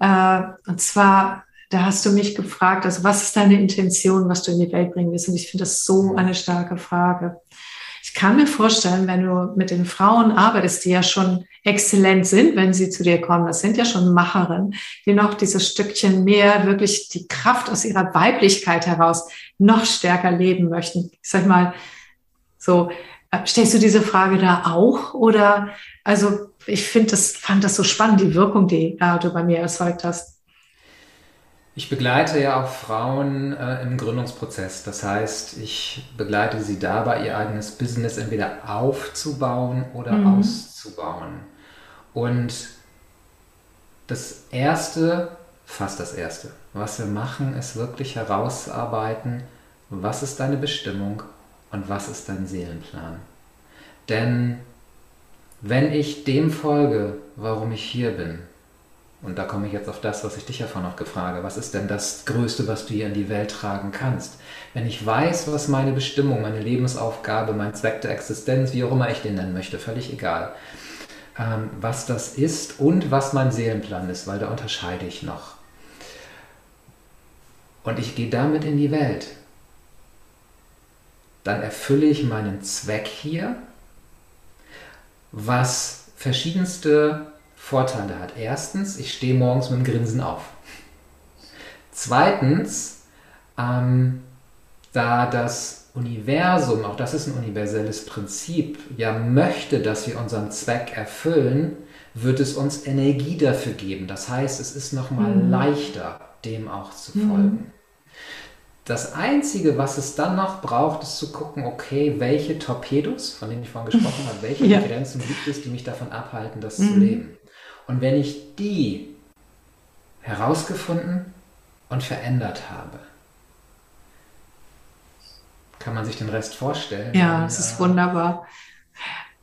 Ja. Äh, und zwar da hast du mich gefragt, also was ist deine Intention, was du in die Welt bringen willst? Und ich finde das so eine starke Frage. Ich kann mir vorstellen, wenn du mit den Frauen arbeitest, die ja schon exzellent sind, wenn sie zu dir kommen, das sind ja schon Macherinnen, die noch dieses Stückchen mehr wirklich die Kraft aus ihrer Weiblichkeit heraus noch stärker leben möchten. Ich sag mal, so, äh, stellst du diese Frage da auch? Oder, also, ich finde das, fand das so spannend, die Wirkung, die äh, du bei mir erzeugt hast. Ich begleite ja auch Frauen äh, im Gründungsprozess. Das heißt, ich begleite sie dabei, ihr eigenes Business entweder aufzubauen oder mhm. auszubauen. Und das Erste, fast das Erste, was wir machen, ist wirklich herausarbeiten, was ist deine Bestimmung und was ist dein Seelenplan. Denn wenn ich dem folge, warum ich hier bin, und da komme ich jetzt auf das, was ich dich ja vorhin noch gefragt habe. Was ist denn das Größte, was du hier in die Welt tragen kannst? Wenn ich weiß, was meine Bestimmung, meine Lebensaufgabe, mein Zweck der Existenz, wie auch immer ich den nennen möchte, völlig egal, ähm, was das ist und was mein Seelenplan ist, weil da unterscheide ich noch. Und ich gehe damit in die Welt. Dann erfülle ich meinen Zweck hier, was verschiedenste Vorteile hat. Erstens, ich stehe morgens mit dem Grinsen auf. Zweitens, ähm, da das Universum, auch das ist ein universelles Prinzip, ja möchte, dass wir unseren Zweck erfüllen, wird es uns Energie dafür geben. Das heißt, es ist nochmal mhm. leichter, dem auch zu mhm. folgen. Das Einzige, was es dann noch braucht, ist zu gucken, okay, welche Torpedos, von denen ich vorhin gesprochen habe, welche ja. Grenzen gibt es, die mich davon abhalten, das mhm. zu leben. Und wenn ich die herausgefunden und verändert habe, kann man sich den Rest vorstellen. Ja, das ist wunderbar.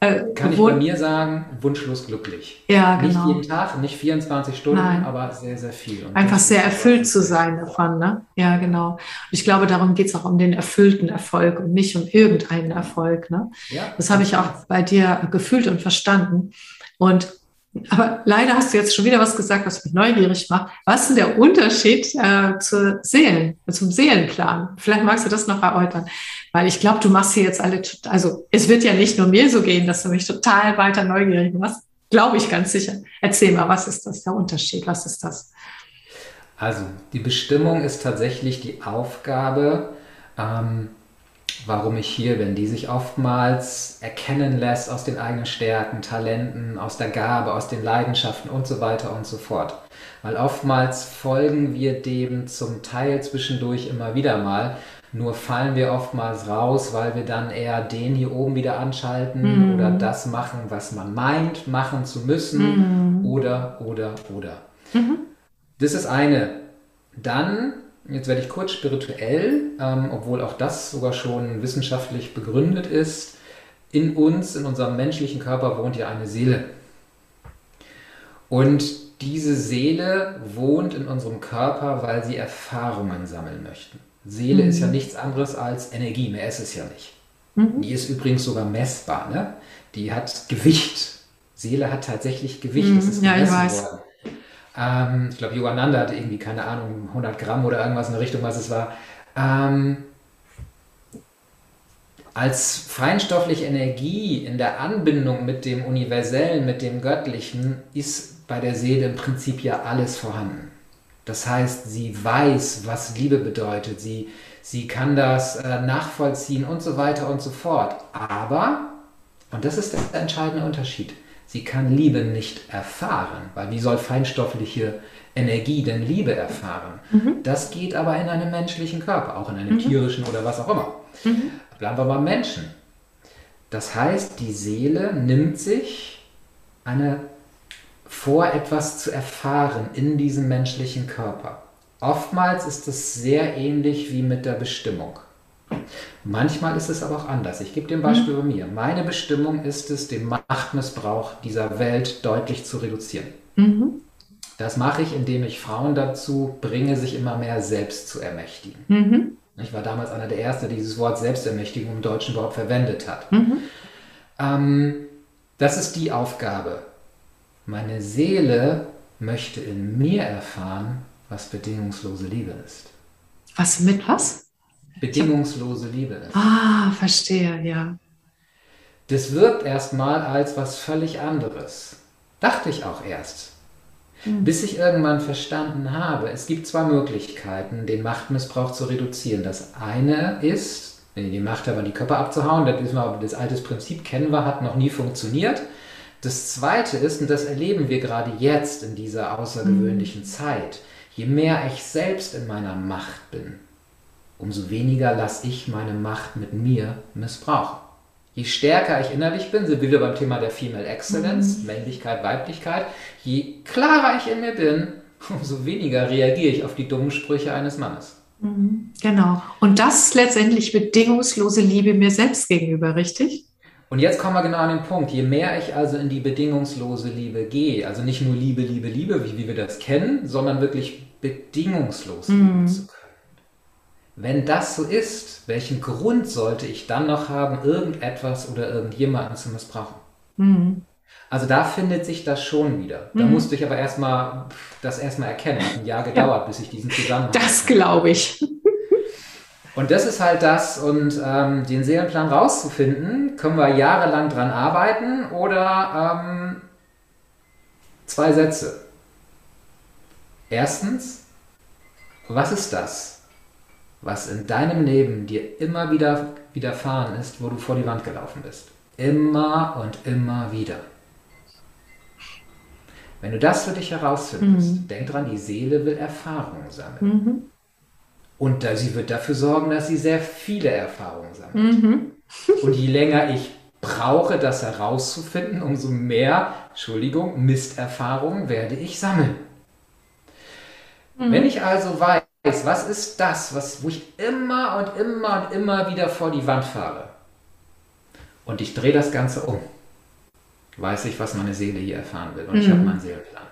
Äh, kann ich bei mir sagen, wunschlos glücklich. Ja, genau. Nicht jeden Tag, nicht 24 Stunden, Nein. aber sehr, sehr viel. Und Einfach sehr erfüllt zu sein davon, ne? Ja, genau. Und ich glaube, darum geht es auch um den erfüllten Erfolg und nicht um irgendeinen Erfolg, ne? Ja, das habe ich auch bei dir gefühlt und verstanden. Und aber leider hast du jetzt schon wieder was gesagt, was mich neugierig macht. Was ist denn der Unterschied äh, zur Seelen, zum Seelenplan? Vielleicht magst du das noch erläutern, weil ich glaube, du machst hier jetzt alle, also es wird ja nicht nur mir so gehen, dass du mich total weiter neugierig machst. Glaube ich ganz sicher. Erzähl mal, was ist das, der Unterschied? Was ist das? Also, die Bestimmung ist tatsächlich die Aufgabe, ähm, warum ich hier bin, die sich oftmals erkennen lässt aus den eigenen Stärken, Talenten, aus der Gabe, aus den Leidenschaften und so weiter und so fort. Weil oftmals folgen wir dem zum Teil zwischendurch immer wieder mal, nur fallen wir oftmals raus, weil wir dann eher den hier oben wieder anschalten mhm. oder das machen, was man meint, machen zu müssen mhm. oder, oder, oder. Mhm. Das ist eine. Dann Jetzt werde ich kurz spirituell, ähm, obwohl auch das sogar schon wissenschaftlich begründet ist. In uns, in unserem menschlichen Körper wohnt ja eine Seele. Und diese Seele wohnt in unserem Körper, weil sie Erfahrungen sammeln möchten. Seele mhm. ist ja nichts anderes als Energie, mehr ist es ja nicht. Mhm. Die ist übrigens sogar messbar. Ne? Die hat Gewicht. Seele hat tatsächlich Gewicht. Mhm. Das ist ja, gemessen worden. Ähm, ich glaube, Yogananda hatte irgendwie, keine Ahnung, 100 Gramm oder irgendwas in der Richtung, was es war. Ähm, als feinstoffliche Energie in der Anbindung mit dem Universellen, mit dem Göttlichen, ist bei der Seele im Prinzip ja alles vorhanden. Das heißt, sie weiß, was Liebe bedeutet, sie, sie kann das äh, nachvollziehen und so weiter und so fort. Aber, und das ist der entscheidende Unterschied, sie kann Liebe nicht erfahren, weil wie soll feinstoffliche Energie denn Liebe erfahren? Mhm. Das geht aber in einem menschlichen Körper, auch in einem mhm. tierischen oder was auch immer. Mhm. Bleiben wir beim Menschen. Das heißt, die Seele nimmt sich eine vor, etwas zu erfahren in diesem menschlichen Körper. Oftmals ist es sehr ähnlich wie mit der Bestimmung. Manchmal ist es aber auch anders. Ich gebe dir ein Beispiel mhm. bei mir. Meine Bestimmung ist es, den Machtmissbrauch dieser Welt deutlich zu reduzieren. Mhm. Das mache ich, indem ich Frauen dazu bringe, sich immer mehr selbst zu ermächtigen. Mhm. Ich war damals einer der Ersten, der dieses Wort Selbstermächtigung im Deutschen überhaupt verwendet hat. Mhm. Ähm, das ist die Aufgabe. Meine Seele möchte in mir erfahren, was bedingungslose Liebe ist. Was mit was? Bedingungslose Liebe ist. Ah, verstehe, ja. Das wirkt erstmal als was völlig anderes. Dachte ich auch erst. Mhm. Bis ich irgendwann verstanden habe, es gibt zwei Möglichkeiten, den Machtmissbrauch zu reduzieren. Das eine ist, die Macht haben, die Körper abzuhauen, das, ist mal, das alte Prinzip kennen wir, hat noch nie funktioniert. Das zweite ist, und das erleben wir gerade jetzt in dieser außergewöhnlichen mhm. Zeit, je mehr ich selbst in meiner Macht bin, umso weniger lasse ich meine Macht mit mir missbrauchen. Je stärker ich innerlich bin, sind wir wieder beim Thema der Female Excellence, mhm. Männlichkeit, Weiblichkeit, je klarer ich in mir bin, umso weniger reagiere ich auf die dummen Sprüche eines Mannes. Mhm. Genau. Und das letztendlich bedingungslose Liebe mir selbst gegenüber, richtig? Und jetzt kommen wir genau an den Punkt. Je mehr ich also in die bedingungslose Liebe gehe, also nicht nur Liebe, Liebe, Liebe, wie, wie wir das kennen, sondern wirklich bedingungslos mhm. lieben zu können wenn das so ist, welchen Grund sollte ich dann noch haben, irgendetwas oder irgendjemanden zu missbrauchen? Mhm. Also da findet sich das schon wieder. Da mhm. musste ich aber erstmal das erstmal erkennen. Hat ein Jahr gedauert, ja. bis ich diesen Zusammenhang. Das glaube ich. Und das ist halt das, und ähm, den Seelenplan rauszufinden, können wir jahrelang dran arbeiten oder ähm, zwei Sätze. Erstens, was ist das? Was in deinem Leben dir immer wieder widerfahren ist, wo du vor die Wand gelaufen bist. Immer und immer wieder. Wenn du das für dich herausfindest, mhm. denk dran, die Seele will Erfahrungen sammeln. Mhm. Und da, sie wird dafür sorgen, dass sie sehr viele Erfahrungen sammelt. Mhm. Und je länger ich brauche, das herauszufinden, umso mehr, Entschuldigung, Misterfahrungen werde ich sammeln. Mhm. Wenn ich also weiß, was ist das, was, wo ich immer und immer und immer wieder vor die Wand fahre. Und ich drehe das Ganze um. Weiß ich, was meine Seele hier erfahren will. Und mhm. ich habe meinen Seelenplan.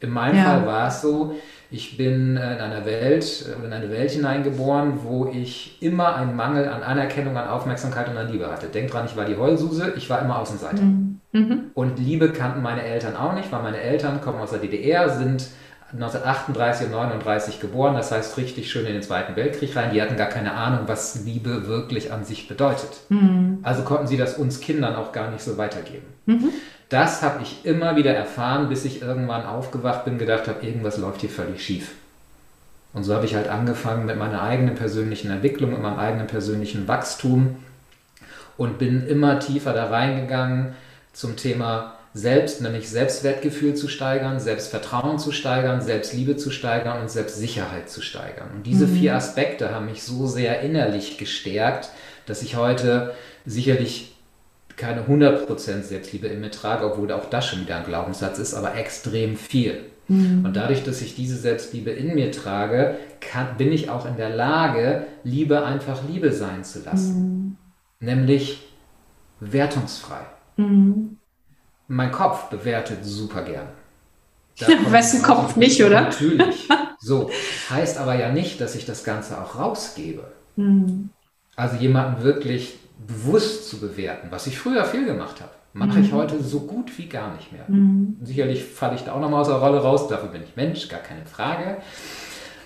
In meinem ja. Fall war es so, ich bin in einer Welt, in eine Welt hineingeboren, wo ich immer einen Mangel an Anerkennung, an Aufmerksamkeit und an Liebe hatte. Denk dran, ich war die Heulsuse, ich war immer Außenseiter. Mhm. mhm. Und Liebe kannten meine Eltern auch nicht, weil meine Eltern kommen aus der DDR, sind 1938 und 39 geboren, das heißt richtig schön in den Zweiten Weltkrieg rein. Die hatten gar keine Ahnung, was Liebe wirklich an sich bedeutet. Mhm. Also konnten sie das uns Kindern auch gar nicht so weitergeben. Mhm. Das habe ich immer wieder erfahren, bis ich irgendwann aufgewacht bin, gedacht habe, irgendwas läuft hier völlig schief. Und so habe ich halt angefangen mit meiner eigenen persönlichen Entwicklung, mit meinem eigenen persönlichen Wachstum und bin immer tiefer da reingegangen zum Thema selbst, nämlich Selbstwertgefühl zu steigern, Selbstvertrauen zu steigern, Selbstliebe zu steigern und Selbstsicherheit zu steigern. Und diese mhm. vier Aspekte haben mich so sehr innerlich gestärkt, dass ich heute sicherlich keine 100% Selbstliebe in mir trage, obwohl auch das schon wieder ein Glaubenssatz ist, aber extrem viel. Mhm. Und dadurch, dass ich diese Selbstliebe in mir trage, kann, bin ich auch in der Lage, Liebe einfach Liebe sein zu lassen. Mhm. Nämlich wertungsfrei. Mhm mein Kopf bewertet super gern. Ja, wessen Kopf nicht, oder? Natürlich. So. Heißt aber ja nicht, dass ich das Ganze auch rausgebe. Mhm. Also jemanden wirklich bewusst zu bewerten, was ich früher viel gemacht habe, mache mhm. ich heute so gut wie gar nicht mehr. Mhm. Sicherlich falle ich da auch nochmal aus der Rolle raus, dafür bin ich Mensch, gar keine Frage.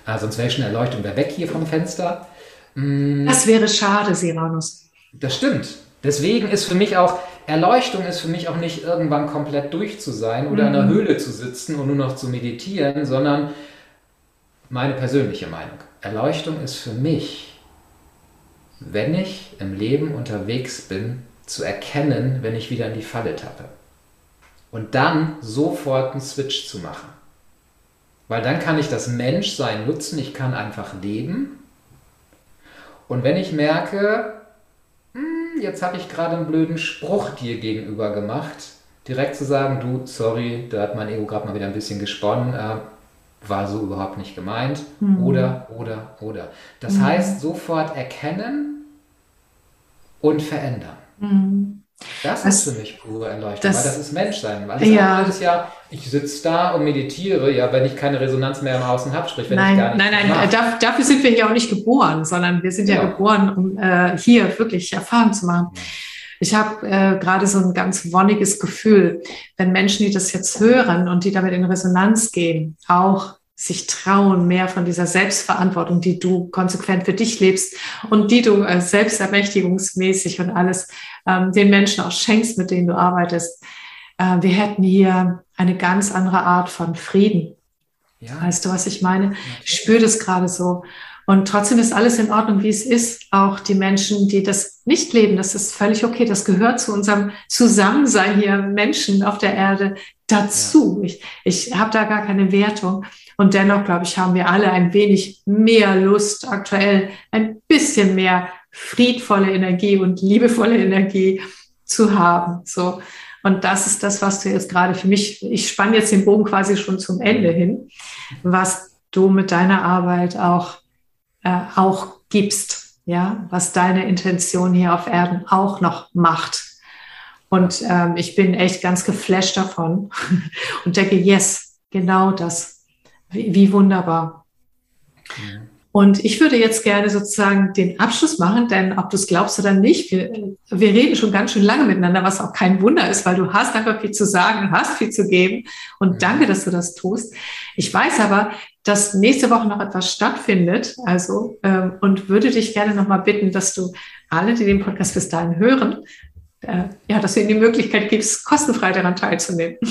Ah, sonst wäre schon Erleuchtung wäre weg hier vom Fenster. Mm. Das wäre schade, Siranus. Das stimmt. Deswegen ist für mich auch, Erleuchtung ist für mich auch nicht irgendwann komplett durch zu sein oder in einer mhm. Höhle zu sitzen und nur noch zu meditieren, sondern meine persönliche Meinung. Erleuchtung ist für mich, wenn ich im Leben unterwegs bin, zu erkennen, wenn ich wieder in die Falle tappe. Und dann sofort einen Switch zu machen. Weil dann kann ich das Menschsein nutzen, ich kann einfach leben. Und wenn ich merke, jetzt habe ich gerade einen blöden Spruch dir gegenüber gemacht, direkt zu sagen, du, sorry, da hat mein Ego gerade mal wieder ein bisschen gesponnen, äh, war so überhaupt nicht gemeint. Mhm. Oder, oder, oder. Das mhm. heißt, sofort erkennen und verändern. Mhm. Das, das, ist für mich pure Erleuchtung, das, weil das ist Menschsein. Weil das ja. ist ja, ich sitze da und meditiere, ja, wenn ich keine Resonanz mehr im Außen habe, sprich, wenn nein, ich gar nicht. Nein, nein, dafür, dafür sind wir ja auch nicht geboren, sondern wir sind ja, ja geboren, um äh, hier wirklich Erfahrung zu machen. Ich habe äh, gerade so ein ganz wonniges Gefühl, wenn Menschen, die das jetzt hören und die damit in Resonanz gehen, auch sich trauen, mehr von dieser Selbstverantwortung, die du konsequent für dich lebst und die du äh, selbstermächtigungsmäßig und alles ähm, den Menschen auch schenkst, mit denen du arbeitest. Äh, wir hätten hier eine ganz andere Art von Frieden. Ja. Weißt du, was ich meine? Ich spüre das gerade so. Und trotzdem ist alles in Ordnung, wie es ist. Auch die Menschen, die das nicht leben, das ist völlig okay. Das gehört zu unserem Zusammensein hier Menschen auf der Erde dazu. Ich, ich habe da gar keine Wertung. Und dennoch, glaube ich, haben wir alle ein wenig mehr Lust, aktuell ein bisschen mehr friedvolle Energie und liebevolle Energie zu haben. So. Und das ist das, was du jetzt gerade für mich, ich spanne jetzt den Bogen quasi schon zum Ende hin, was du mit deiner Arbeit auch, äh, auch gibst, ja, was deine Intention hier auf Erden auch noch macht. Und ähm, ich bin echt ganz geflasht davon und denke, yes, genau das wie, wie wunderbar. Ja. Und ich würde jetzt gerne sozusagen den Abschluss machen, denn ob du es glaubst oder nicht, wir, wir reden schon ganz schön lange miteinander, was auch kein Wunder ist, weil du hast einfach viel zu sagen, hast viel zu geben und danke, dass du das tust. Ich weiß aber, dass nächste Woche noch etwas stattfindet, also ähm, und würde dich gerne nochmal bitten, dass du alle, die den Podcast bis dahin hören, ja, dass du ihnen die Möglichkeit gibst, kostenfrei daran teilzunehmen.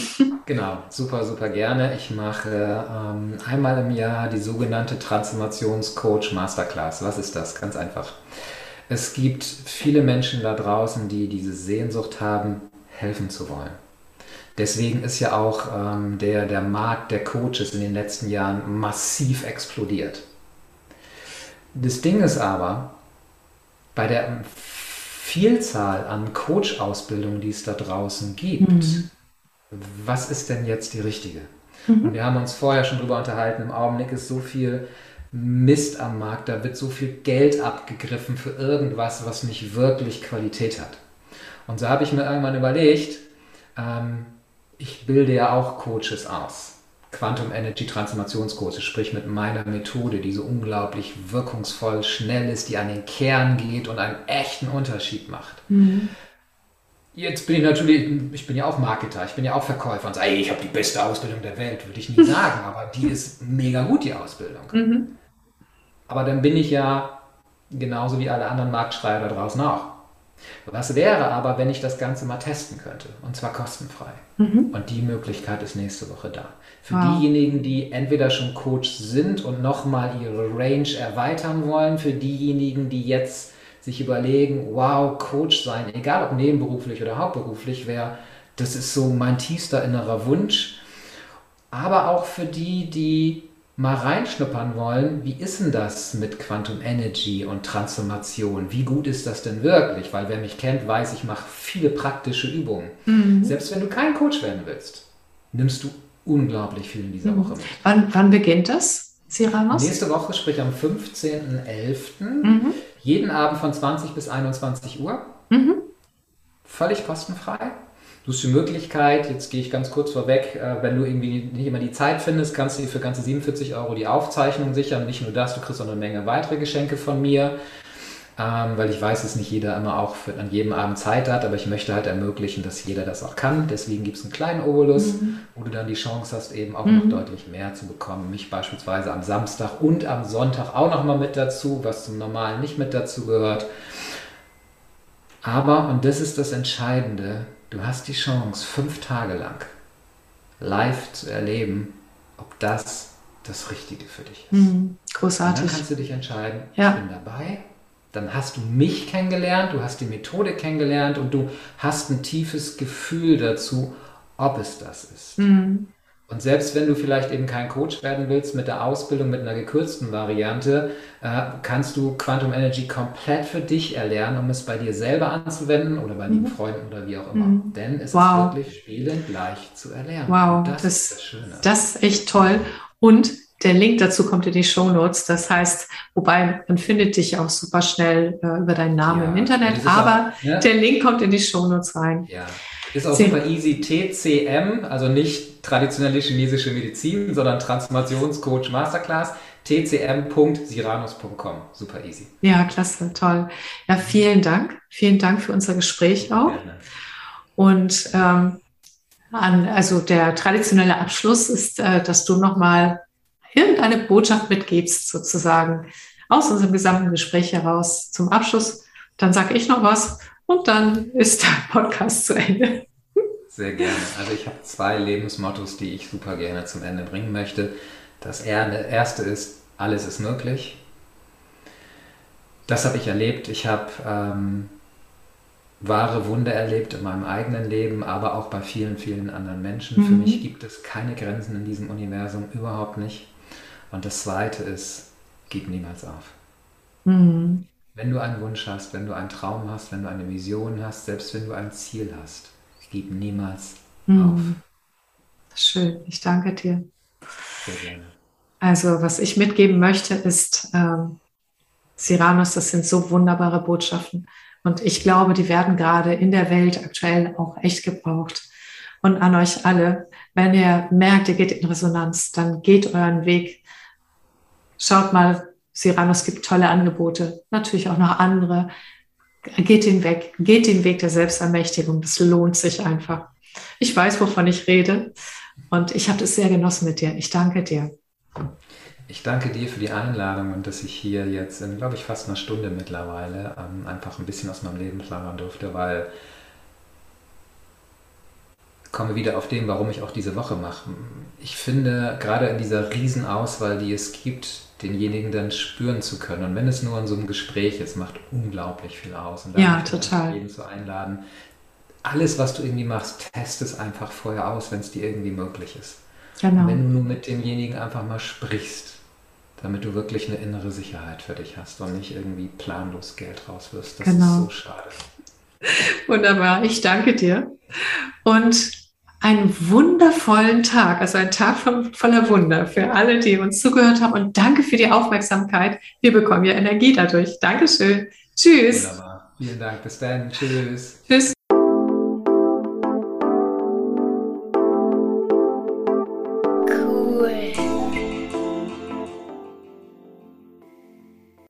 Genau, super, super gerne. Ich mache ähm, einmal im Jahr die sogenannte Transformationscoach Masterclass. Was ist das? Ganz einfach. Es gibt viele Menschen da draußen, die diese Sehnsucht haben, helfen zu wollen. Deswegen ist ja auch ähm, der, der Markt der Coaches in den letzten Jahren massiv explodiert. Das Ding ist aber, bei der Vielzahl an Coach-Ausbildungen, die es da draußen gibt, mhm. was ist denn jetzt die richtige? Mhm. Und wir haben uns vorher schon darüber unterhalten, im Augenblick ist so viel Mist am Markt, da wird so viel Geld abgegriffen für irgendwas, was nicht wirklich Qualität hat. Und so habe ich mir irgendwann überlegt, ähm, ich bilde ja auch Coaches aus. Quantum Energy Transformationskurse, sprich mit meiner Methode, die so unglaublich wirkungsvoll, schnell ist, die an den Kern geht und einen echten Unterschied macht. Mhm. Jetzt bin ich natürlich, ich bin ja auch Marketer, ich bin ja auch Verkäufer und sage, ey, ich habe die beste Ausbildung der Welt, würde ich nie sagen, aber die ist mega gut, die Ausbildung. Mhm. Aber dann bin ich ja genauso wie alle anderen Marktschreier da draußen auch. Was wäre aber, wenn ich das Ganze mal testen könnte? Und zwar kostenfrei. Mhm. Und die Möglichkeit ist nächste Woche da. Für wow. diejenigen, die entweder schon Coach sind und nochmal ihre Range erweitern wollen, für diejenigen, die jetzt sich überlegen, wow, Coach sein, egal ob nebenberuflich oder hauptberuflich, wäre, das ist so mein tiefster innerer Wunsch. Aber auch für die, die mal reinschnuppern wollen, wie ist denn das mit Quantum Energy und Transformation? Wie gut ist das denn wirklich? Weil wer mich kennt, weiß, ich mache viele praktische Übungen. Mhm. Selbst wenn du kein Coach werden willst, nimmst du unglaublich viel in dieser mhm. Woche mit. Wann, wann beginnt das, Siramos? Nächste Woche, sprich am 15.11. Mhm. Jeden Abend von 20 bis 21 Uhr. Mhm. Völlig kostenfrei. Du hast die Möglichkeit, jetzt gehe ich ganz kurz vorweg, äh, wenn du irgendwie nicht immer die Zeit findest, kannst du dir für ganze 47 Euro die Aufzeichnung sichern. Nicht nur das, du kriegst auch eine Menge weitere Geschenke von mir, ähm, weil ich weiß, dass nicht jeder immer auch für, an jedem Abend Zeit hat, aber ich möchte halt ermöglichen, dass jeder das auch kann. Deswegen gibt es einen kleinen Obolus, mhm. wo du dann die Chance hast, eben auch mhm. noch deutlich mehr zu bekommen. Mich beispielsweise am Samstag und am Sonntag auch nochmal mit dazu, was zum Normalen nicht mit dazu gehört. Aber, und das ist das Entscheidende, du hast die Chance, fünf Tage lang live zu erleben, ob das das Richtige für dich ist. Mhm, großartig. Und dann kannst du dich entscheiden, ja. ich bin dabei. Dann hast du mich kennengelernt, du hast die Methode kennengelernt und du hast ein tiefes Gefühl dazu, ob es das ist. Mhm. Und selbst wenn du vielleicht eben kein Coach werden willst mit der Ausbildung, mit einer gekürzten Variante, äh, kannst du Quantum Energy komplett für dich erlernen, um es bei dir selber anzuwenden oder bei lieben mhm. Freunden oder wie auch immer. Mhm. Denn es wow. ist wirklich spielend leicht zu erlernen. Wow, das, das, ist das Schöne. Das ist echt toll. Und der Link dazu kommt in die Show Notes. Das heißt, wobei man findet dich auch super schnell äh, über deinen Namen ja, im Internet, aber auch, ja? der Link kommt in die Show Notes rein. Ja. Ist auch super easy. TCM, also nicht traditionelle chinesische Medizin, sondern Transformationscoach Masterclass. tcm.siranus.com. Super easy. Ja, klasse, toll. Ja, vielen Dank. Vielen Dank für unser Gespräch auch. Gerne. Und ähm, an, also der traditionelle Abschluss ist, äh, dass du nochmal irgendeine Botschaft mitgibst, sozusagen, aus unserem gesamten Gespräch heraus zum Abschluss. Dann sage ich noch was und dann ist der Podcast zu Ende. Sehr gerne. Also ich habe zwei Lebensmottos, die ich super gerne zum Ende bringen möchte. Das erste ist, alles ist möglich. Das habe ich erlebt. Ich habe ähm, wahre Wunder erlebt in meinem eigenen Leben, aber auch bei vielen, vielen anderen Menschen. Mhm. Für mich gibt es keine Grenzen in diesem Universum, überhaupt nicht. Und das zweite ist, gib niemals auf. Mhm. Wenn du einen Wunsch hast, wenn du einen Traum hast, wenn du eine Vision hast, selbst wenn du ein Ziel hast, gib niemals mhm. auf. Schön, ich danke dir. Sehr gerne. Also, was ich mitgeben möchte, ist, ähm, Siranus, das sind so wunderbare Botschaften. Und ich glaube, die werden gerade in der Welt aktuell auch echt gebraucht. Und an euch alle, wenn ihr merkt, ihr geht in Resonanz, dann geht euren Weg. Schaut mal, Cyrano, gibt tolle Angebote, natürlich auch noch andere. Geht den Weg, geht den Weg der Selbstermächtigung. Das lohnt sich einfach. Ich weiß, wovon ich rede und ich habe das sehr genossen mit dir. Ich danke dir. Ich danke dir für die Einladung und dass ich hier jetzt in, glaube ich, fast einer Stunde mittlerweile ähm, einfach ein bisschen aus meinem Leben plaudern durfte, weil ich komme wieder auf dem, warum ich auch diese Woche mache. Ich finde, gerade in dieser Riesenauswahl, die es gibt, denjenigen dann spüren zu können. Und wenn es nur in so einem Gespräch ist, macht unglaublich viel aus. Und ja, total. jeden zu einladen. Alles, was du irgendwie machst, test es einfach vorher aus, wenn es dir irgendwie möglich ist. Genau. wenn du nur mit demjenigen einfach mal sprichst, damit du wirklich eine innere Sicherheit für dich hast und nicht irgendwie planlos Geld rauswirfst. Das genau. ist so schade. Wunderbar, ich danke dir. Und einen wundervollen Tag, also ein Tag von, voller Wunder für alle, die uns zugehört haben. Und danke für die Aufmerksamkeit. Wir bekommen ja Energie dadurch. Dankeschön. Tschüss. Wunderbar. Vielen Dank. Bis dann. Tschüss. Tschüss.